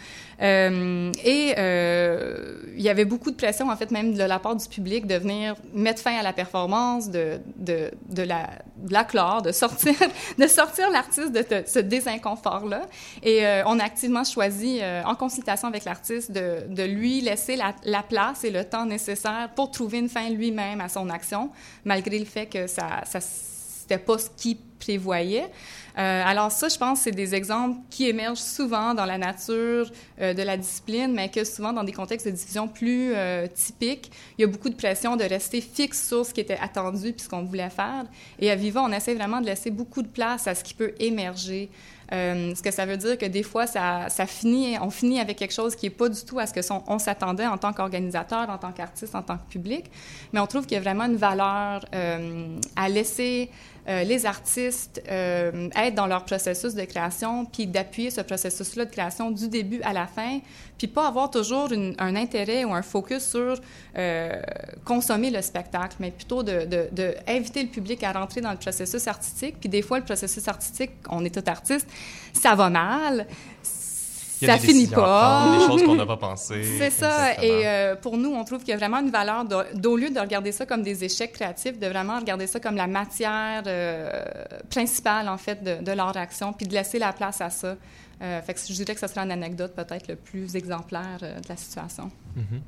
Et il y avait beaucoup de pression, en fait, même de la part du public de venir mettre fin à la performance, de, de, la, de clore, de sortir, de sortir l'artiste de ce désinconfort-là. Et on a activement choisi, en consultation avec l'artiste, de, lui laisser la, la place et le temps nécessaire pour trouver une fin lui-même à son action, malgré le fait que ça, ça c'était pas ce qui prévoyaient. Euh, alors ça, je pense, c'est des exemples qui émergent souvent dans la nature euh, de la discipline, mais que souvent dans des contextes de division plus euh, typiques, il y a beaucoup de pression de rester fixe sur ce qui était attendu puis ce qu'on voulait faire. Et à Viva, on essaie vraiment de laisser beaucoup de place à ce qui peut émerger. Euh, ce que ça veut dire que des fois, ça, ça finit, on finit avec quelque chose qui n'est pas du tout à ce que son- on s'attendait en tant qu'organisateur, en tant qu'artiste, en tant que public. Mais on trouve qu'il y a vraiment une valeur euh, à laisser euh, les artistes euh, être dans leur processus de création, puis d'appuyer ce processus-là de création du début à la fin, puis pas avoir toujours un intérêt ou un focus sur euh, consommer le spectacle, mais plutôt de, le public à rentrer dans le processus artistique. Puis des fois, le processus artistique, on est tout artiste, ça va mal. Il y a Ça des finit pas. prendre, des choses qu'on n'a pas pensées. C'est ça. Exactement. Et euh, pour nous, on trouve qu'il y a vraiment une valeur d'au lieu de regarder ça comme des échecs créatifs, de vraiment regarder ça comme la matière euh, principale, en fait, de, de leur action, puis de laisser la place à ça. Euh, fait que je dirais que ce serait une anecdote peut-être le plus exemplaire euh, de la situation. Mhm.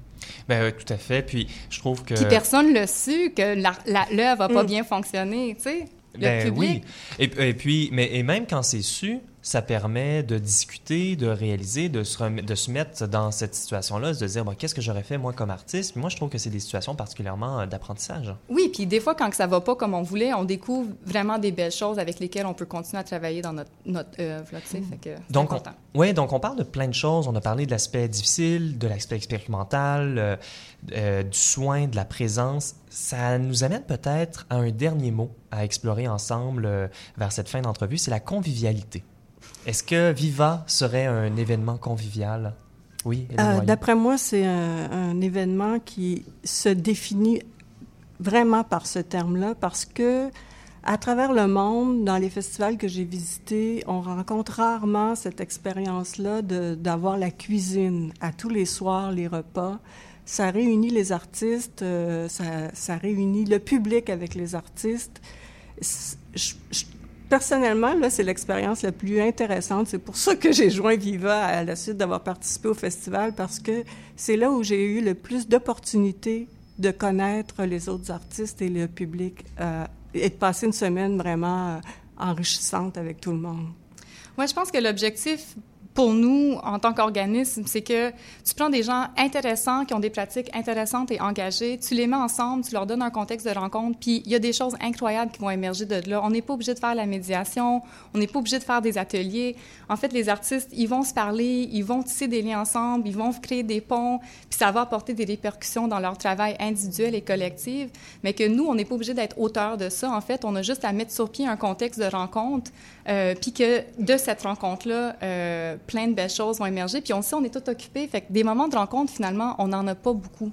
Ben, oui, tout à fait. Puis je trouve que. Puis personne l'a su que l'œuvre n'a pas Mm. bien fonctionné, tu sais. Le Ben public. oui. Et, et puis, mais et même quand c'est su, ça permet de discuter, de réaliser, de se, rem- de se mettre dans cette situation-là, de se dire, bon, qu'est-ce que j'aurais fait moi comme artiste? Puis moi, je trouve que c'est des situations particulièrement euh, d'apprentissage. Oui, puis des fois, quand ça va pas comme on voulait, on découvre vraiment des belles choses avec lesquelles on peut continuer à travailler dans notre, notre œuvre, là, sais. Fait que Donc, on, ouais, donc on parle de plein de choses. On a parlé de l'aspect difficile, de l'aspect expérimental, euh, euh, du soin, de la présence. Ça nous amène peut-être à un dernier mot à explorer ensemble euh, vers cette fin d'entrevue, c'est la convivialité. Est-ce que Viva serait un événement convivial? Oui, Euh. D'après moi, c'est un, un événement qui se définit vraiment par ce terme-là parce que à travers le monde, dans les festivals que j'ai visités, on rencontre rarement cette expérience-là d'avoir la cuisine à tous les soirs, les repas. Ça réunit les artistes, euh, ça, ça réunit le public avec les artistes. Je- personnellement, là, c'est l'expérience la plus intéressante. C'est pour ça que j'ai joint Viva à la suite d'avoir participé au festival, parce que c'est là où j'ai eu le plus d'opportunités de connaître les autres artistes et le public euh, et de passer une semaine vraiment euh, enrichissante avec tout le monde. Moi, je pense que l'objectif pour nous, en tant qu'organisme, c'est que tu prends des gens intéressants, qui ont des pratiques intéressantes et engagées, tu les mets ensemble, tu leur donnes un contexte de rencontre, puis il y a des choses incroyables qui vont émerger de là. On n'est pas obligé de faire la médiation, on n'est pas obligé de faire des ateliers. En fait, les artistes, ils vont se parler, ils vont tisser des liens ensemble, ils vont créer des ponts, puis ça va apporter des répercussions dans leur travail individuel et collectif, mais que nous, on n'est pas obligé d'être auteur de ça. En fait, on a juste à mettre sur pied un contexte de rencontre, euh, puis que de cette rencontre-là, euh, plein de belles choses vont émerger. Puis on sait, on est tout occupé. Fait que des moments de rencontre, finalement, on n'en a pas beaucoup.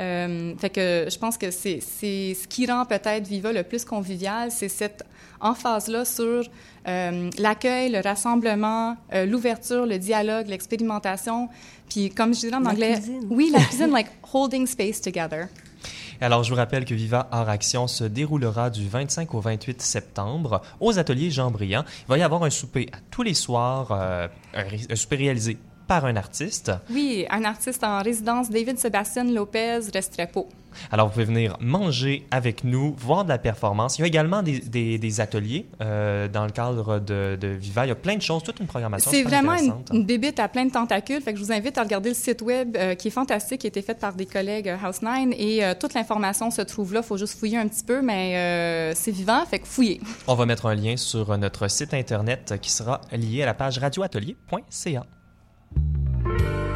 Euh, fait que je pense que c'est ce qui rend peut-être Viva le plus convivial, c'est cette emphase-là sur euh, l'accueil, le rassemblement, euh, l'ouverture, le dialogue, l'expérimentation. Puis comme je dirais en La anglais, cuisine. oui, la cuisine, like holding space together. Alors, je vous rappelle que Viva Art Action se déroulera du 25 au 28 septembre aux ateliers Jean Briand. Il va y avoir un souper à tous les soirs, euh, un, souper réalisé par un artiste. Oui, un artiste en résidence, David Sébastien Lopez Restrepo. Alors, vous pouvez venir manger avec nous, voir de la performance. Il y a également des, des- des ateliers euh, dans le cadre de, de Viva. Il y a plein de choses, toute une programmation. C'est vraiment une, une bébite à plein de tentacules. Fait que je vous invite à regarder le site web euh, qui est fantastique, qui a été fait par des collègues euh, House 9 et euh, toute l'information se trouve là. Il faut juste fouiller un petit peu, mais c'est vivant, fait que fouillez. On va mettre un lien sur notre site internet qui sera lié à la page radioatelier.ca. Alors,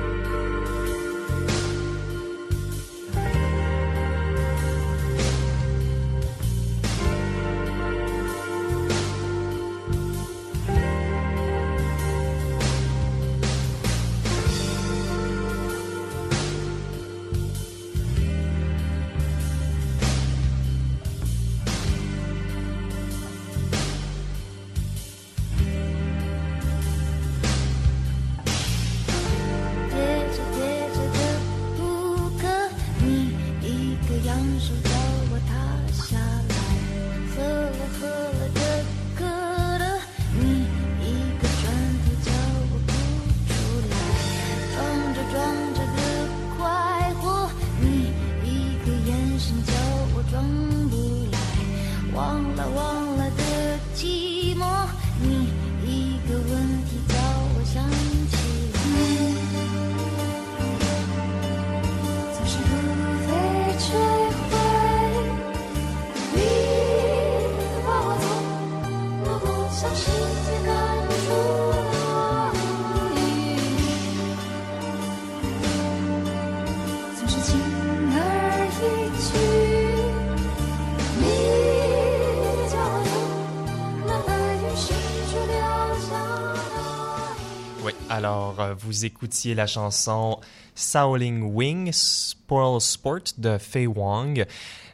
vous écoutiez la chanson Shaolin Wing, Spoil Sport de Fei Wang,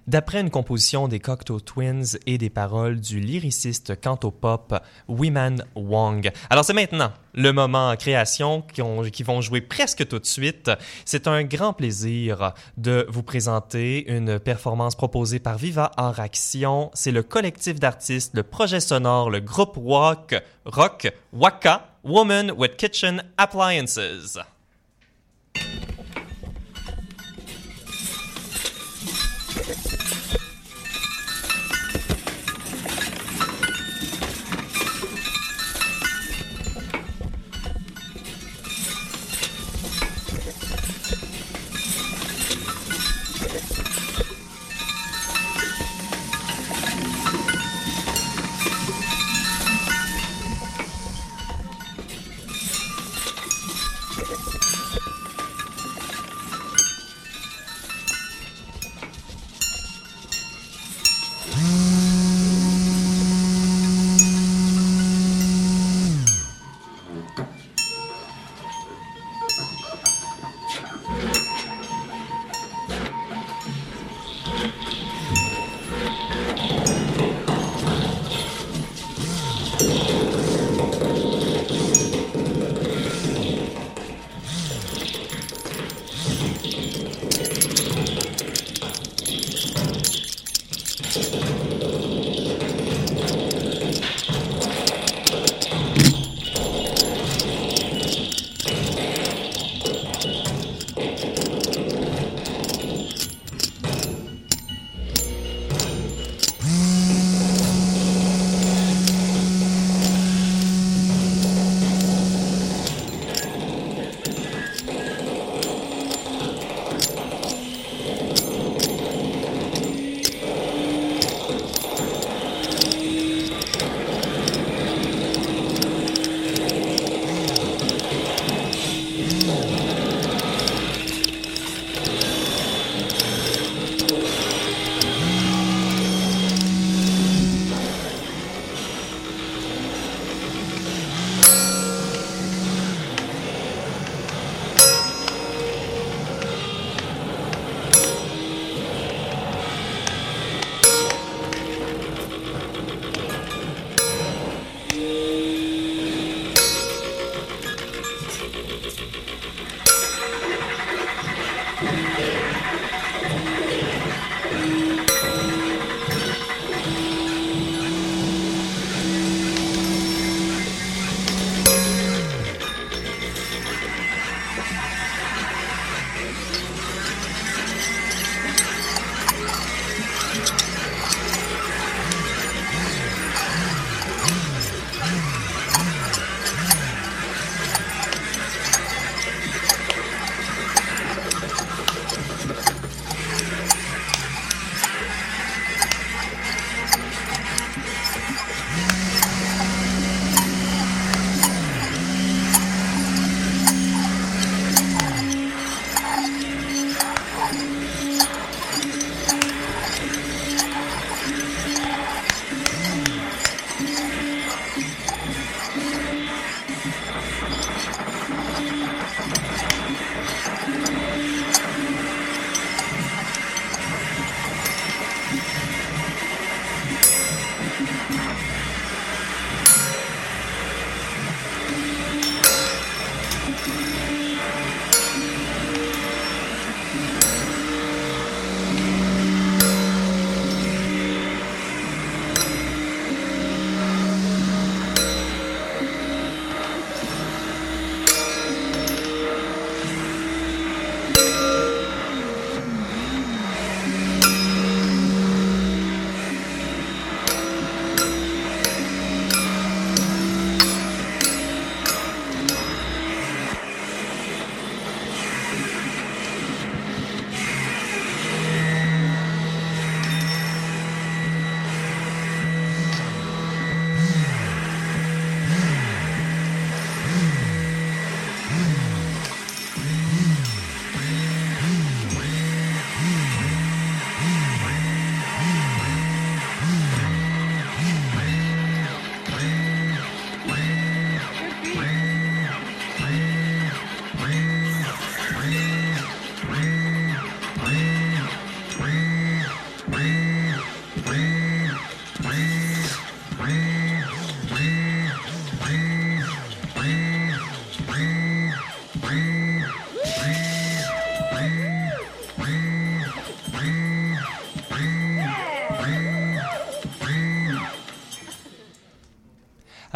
d'après une composition des Cocteau Twins et des paroles du lyriciste cantopop Wiman Wang. Alors, c'est maintenant le moment en création qui vont jouer presque tout de suite. C'est un grand plaisir de vous présenter une performance proposée par Viva Art Action. C'est le collectif d'artistes, le projet sonore, le groupe rock, rock Waka, Woman with Kitchen Appliances.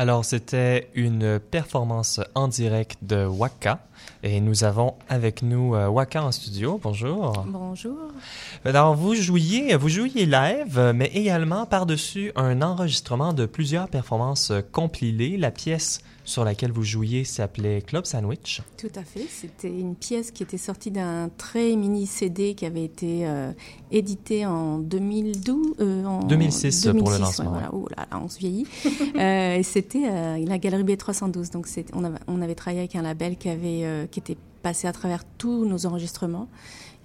Alors, c'était une performance en direct de Waka. Et nous avons avec nous euh, Waka en studio. Bonjour. Bonjour. Alors, vous jouiez, vous jouiez live, mais également par-dessus un enregistrement de plusieurs performances compilées. La pièce sur laquelle vous jouiez s'appelait Club Sandwich. Tout à fait. C'était une pièce qui était sortie d'un très mini CD qui avait été euh, édité en 2012. euh, en 2006 pour le lancement, ouais, voilà. Oh là là, on se vieillit. Euh, et c'était euh, la Galerie B312. Donc on avait, on avait travaillé avec un label qui avait euh, qui était passé à travers tous nos enregistrements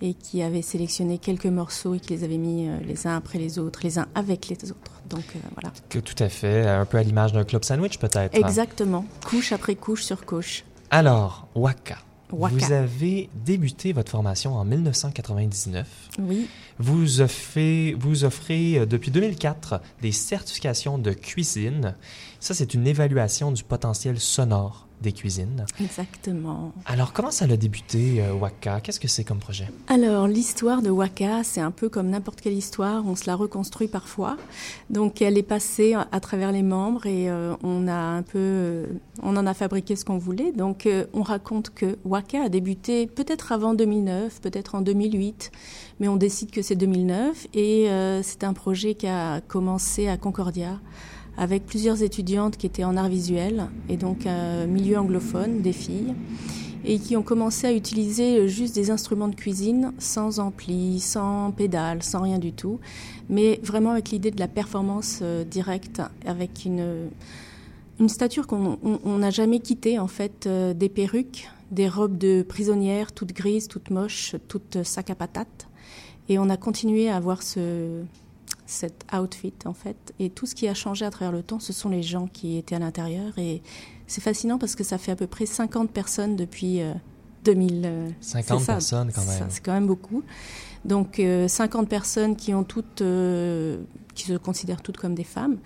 et qui avait sélectionné quelques morceaux et qui les avait mis euh, les uns après les autres, les uns avec les autres. Donc euh, voilà. Que tout à fait, un peu à l'image d'un Club Sandwich peut-être. Exactement. Couche après couche sur couche. Alors, Waka. Waka. Vous avez débuté votre formation en 1999. Oui. Vous offrez, vous offrez euh, depuis 2004 des certifications de cuisine. Ça, c'est une évaluation du potentiel sonore des cuisines. Exactement. Alors, comment ça a débuté, euh, Waka? Qu'est-ce que c'est comme projet? Alors, l'histoire de Waka, c'est un peu comme n'importe quelle histoire, on se la reconstruit parfois. Donc, elle est passée à travers les membres et euh, on a un peu, euh, on en a fabriqué ce qu'on voulait. Donc, euh, on raconte que Waka a débuté peut-être avant 2009, peut-être en 2008, mais on décide que c'est 2009 et c'est un projet qui a commencé à Concordia avec plusieurs étudiantes qui étaient en art visuel et donc un milieu anglophone, des filles et qui ont commencé à utiliser euh, juste des instruments de cuisine sans ampli, sans pédale, sans rien du tout, mais vraiment avec l'idée de la performance euh, directe, avec une, une stature qu'on on- on n'a jamais quittée en fait, euh, des perruques, des robes de prisonnières toutes grises, toutes moches, toutes sac à patates, et on a continué à avoir ce cet outfit en fait et tout ce qui a changé à travers le temps ce sont les gens qui étaient à l'intérieur et c'est fascinant parce que ça fait à peu près 50 personnes depuis euh, 2000 euh, 50 c'est ça, personnes, quand même. c'est quand même beaucoup donc euh, 50 personnes qui ont toutes euh, qui se considèrent toutes comme des femmes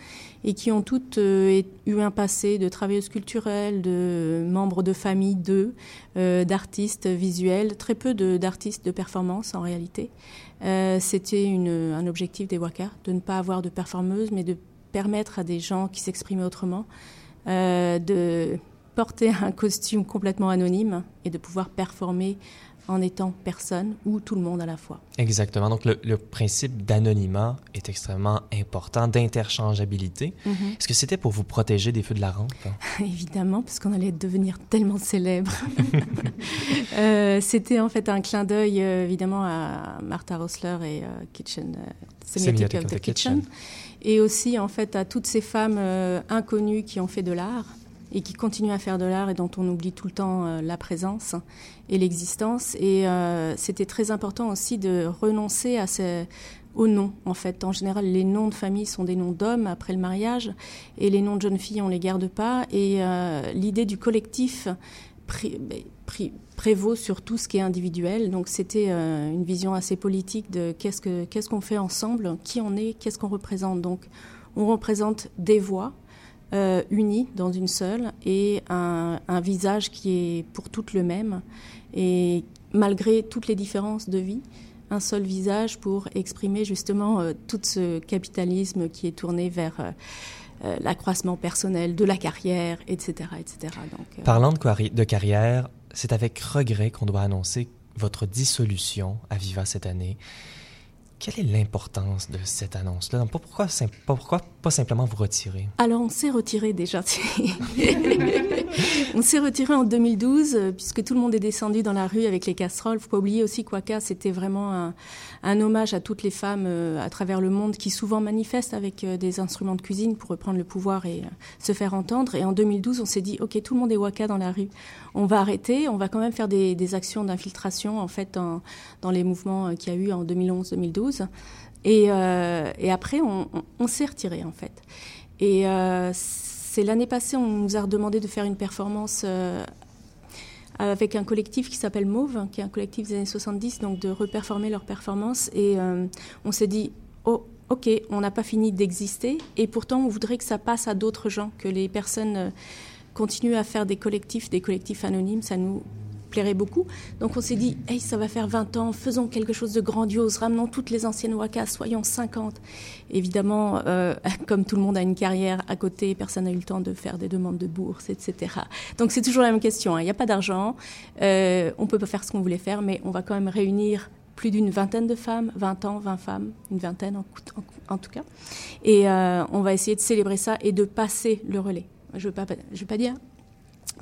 et qui ont toutes euh, eu un passé de travailleuses culturelles, de membres de famille d'eux, euh, d'artistes visuels, très peu de- d'artistes de performance en réalité. Euh, C'était un objectif des Waka, de ne pas avoir de performeuses, mais de permettre à des gens qui s'exprimaient autrement euh, de porter un costume complètement anonyme et de pouvoir performer en étant personne ou tout le monde à la fois. Exactement. Donc, le, le principe d'anonymat est extrêmement important, d'interchangeabilité. Mhm. Est-ce que c'était pour vous protéger des feux de la rampe? Évidemment, parce qu'on allait devenir tellement célèbre. Euh, C'était en fait un clin d'œil, euh, évidemment, à Martha Rosler et euh, Kitchen, Semiotic of the, Kitchen. Et aussi, en fait, à toutes ces femmes euh, inconnues qui ont fait de l'art et qui continuent à faire de l'art et dont on oublie tout le temps euh, la présence et l'existence. Et euh, c'était très important aussi de renoncer aux noms, en fait. En général, les noms de famille sont des noms d'hommes après le mariage, et les noms de jeunes filles, on les garde pas. Et euh, l'idée du collectif pré- prévaut sur tout ce qui est individuel. Donc, c'était une vision assez politique de qu'est-ce que qu'est-ce qu'on fait ensemble, qui on est, qu'est-ce qu'on représente. Donc, on représente des voix euh, unies dans une seule et un, visage qui est pour toutes le même. Et malgré toutes les différences de vie, un seul visage pour exprimer justement euh, tout ce capitalisme qui est tourné vers euh, l'accroissement personnel de la carrière, etc. etc. Parlant de carrière, c'est avec regret qu'on doit annoncer votre dissolution à Viva cette année. Quelle est l'importance de cette annonce-là? Pourquoi, pas simplement vous retirer? Alors, on s'est retiré déjà. on s'est retiré en 2012, euh, puisque tout le monde est descendu dans la rue avec les casseroles. Faut pas oublier aussi qu'Waka, c'était vraiment un, un hommage à toutes les femmes euh, à travers le monde qui souvent manifestent avec euh, des instruments de cuisine pour reprendre le pouvoir et euh, se faire entendre. Et en 2012, on s'est dit, OK, tout le monde est Waka dans la rue. On va arrêter, on va quand même faire des, actions d'infiltration, en fait, dans, les mouvements qu'il y a eu en 2011-2012. Et, après, on, s'est retiré, en fait. Et c'est l'année passée, on nous a redemandé de faire une performance avec un collectif qui s'appelle Mauve, qui est un collectif des années 70, donc de reperformer leur performance. Et euh, on s'est dit, oh, ok, on n'a pas fini d'exister, et pourtant on voudrait que ça passe à d'autres gens, que les personnes euh, continuent à faire des collectifs, des collectifs anonymes. Ça nous plairait beaucoup. Donc on s'est dit, hey, ça va faire 20 ans, faisons quelque chose de grandiose, ramenons toutes les anciennes Waka, soyons 50. Évidemment, euh, comme tout le monde a une carrière à côté, personne n'a eu le temps de faire des demandes de bourse, etc. Donc c'est toujours la même question, hein. il n'y a pas d'argent, euh, on peut pas faire ce qu'on voulait faire, mais on va quand même réunir plus d'une vingtaine de femmes, 20 ans, 20 femmes, une vingtaine en, tout cas. Et euh, on va essayer de célébrer ça et de passer le relais. Je ne veux, veux pas dire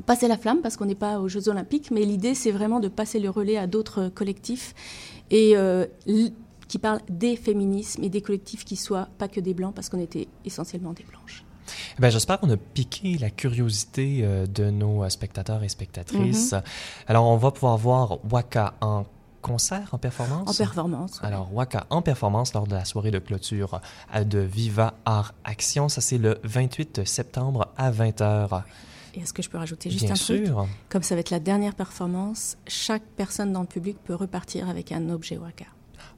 passer la flamme parce qu'on n'est pas aux Jeux Olympiques, mais l'idée c'est vraiment de passer le relais à d'autres collectifs et euh, qui parlent des féminismes et des collectifs qui soient pas que des blancs parce qu'on était essentiellement des blanches. Ben, J'espère qu'on a piqué la curiosité euh, de nos spectateurs et spectatrices. Mm -hmm. Alors, on va pouvoir voir Waka en concert, en performance? En performance. Oui. Alors, Waka en performance lors de la soirée de clôture de Viva Art Action. Ça, c'est le 28 septembre à 20h. Est-ce que je peux rajouter juste Bien un sûr. truc Comme ça va être la dernière performance, chaque personne dans le public peut repartir avec un objet Waka.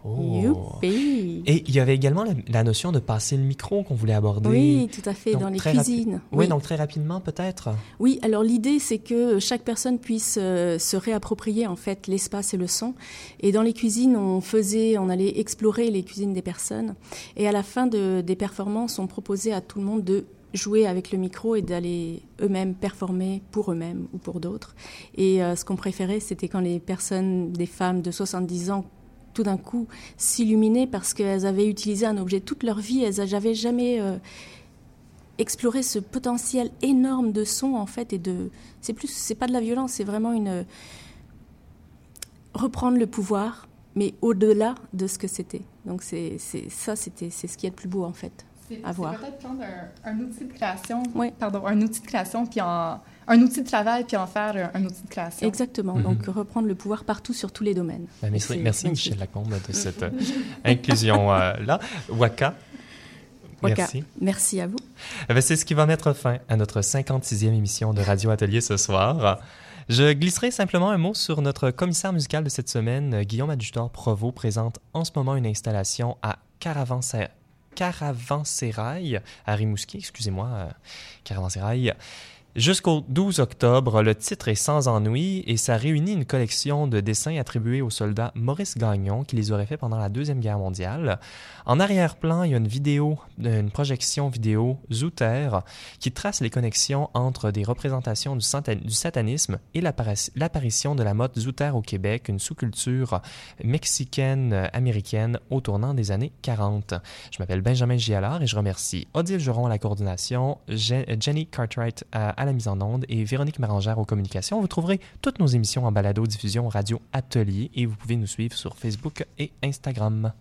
Oh. Et il y avait également la, la notion de passer le micro qu'on voulait aborder. Oui, tout à fait, donc, dans les cuisines. Oui, oui, donc très rapidement peut-être. Oui, alors l'idée c'est que chaque personne puisse euh, se réapproprier en fait l'espace et le son. Et dans les cuisines, on faisait, on allait explorer les cuisines des personnes. Et à la fin de, des performances, on proposait à tout le monde de jouer avec le micro et d'aller eux-mêmes performer pour eux-mêmes ou pour d'autres. Et euh, ce qu'on préférait, c'était quand les personnes, des femmes de 70 ans, tout d'un coup s'illuminaient parce qu'elles avaient utilisé un objet toute leur vie, elles n'avaient jamais euh, exploré ce potentiel énorme de son en fait et de c'est plus c'est pas de la violence, c'est vraiment une reprendre le pouvoir mais au-delà de ce que c'était. Donc c'est ça c'était c'est ce qui est le plus beau en fait à voir. peut-être prendre un, un, outil de création, oui. pardon, un outil de création, puis en, un outil de travail, puis en faire un, un outil de création. Exactement. Mm -hmm. Donc reprendre le pouvoir partout sur tous les domaines. Ben, merci, merci Michel Lacombe de cette euh, inclusion euh, là. Waka. Merci. Merci à vous. Eh ben, C'est ce qui va mettre fin à notre 56e émission de Radio Atelier ce soir. Je glisserai simplement un mot sur notre commissaire musical de cette semaine. Guillaume Adjutor Provo présente en ce moment une installation à Caravansérail Caravansérail à Rimouski, excusez-moi, euh, Caravansérail. Jusqu'au 12 octobre, le titre est Sans ennui et ça réunit une collection de dessins attribués au soldat Maurice Gagnon qui les aurait fait pendant la Deuxième Guerre mondiale. En arrière-plan, il y a une vidéo, une projection vidéo Zouter qui trace les connexions entre des représentations du, satanisme et l'apparition de la mode Zouter au Québec, une sous-culture mexicaine-américaine au tournant des années 40. Je m'appelle Benjamin Gialard et je remercie Odile Juron à la coordination, Jenny Cartwright à à la mise en onde et Véronique Marangère aux communications. Vous trouverez toutes nos émissions en balado diffusion radio atelier et vous pouvez nous suivre sur Facebook et Instagram.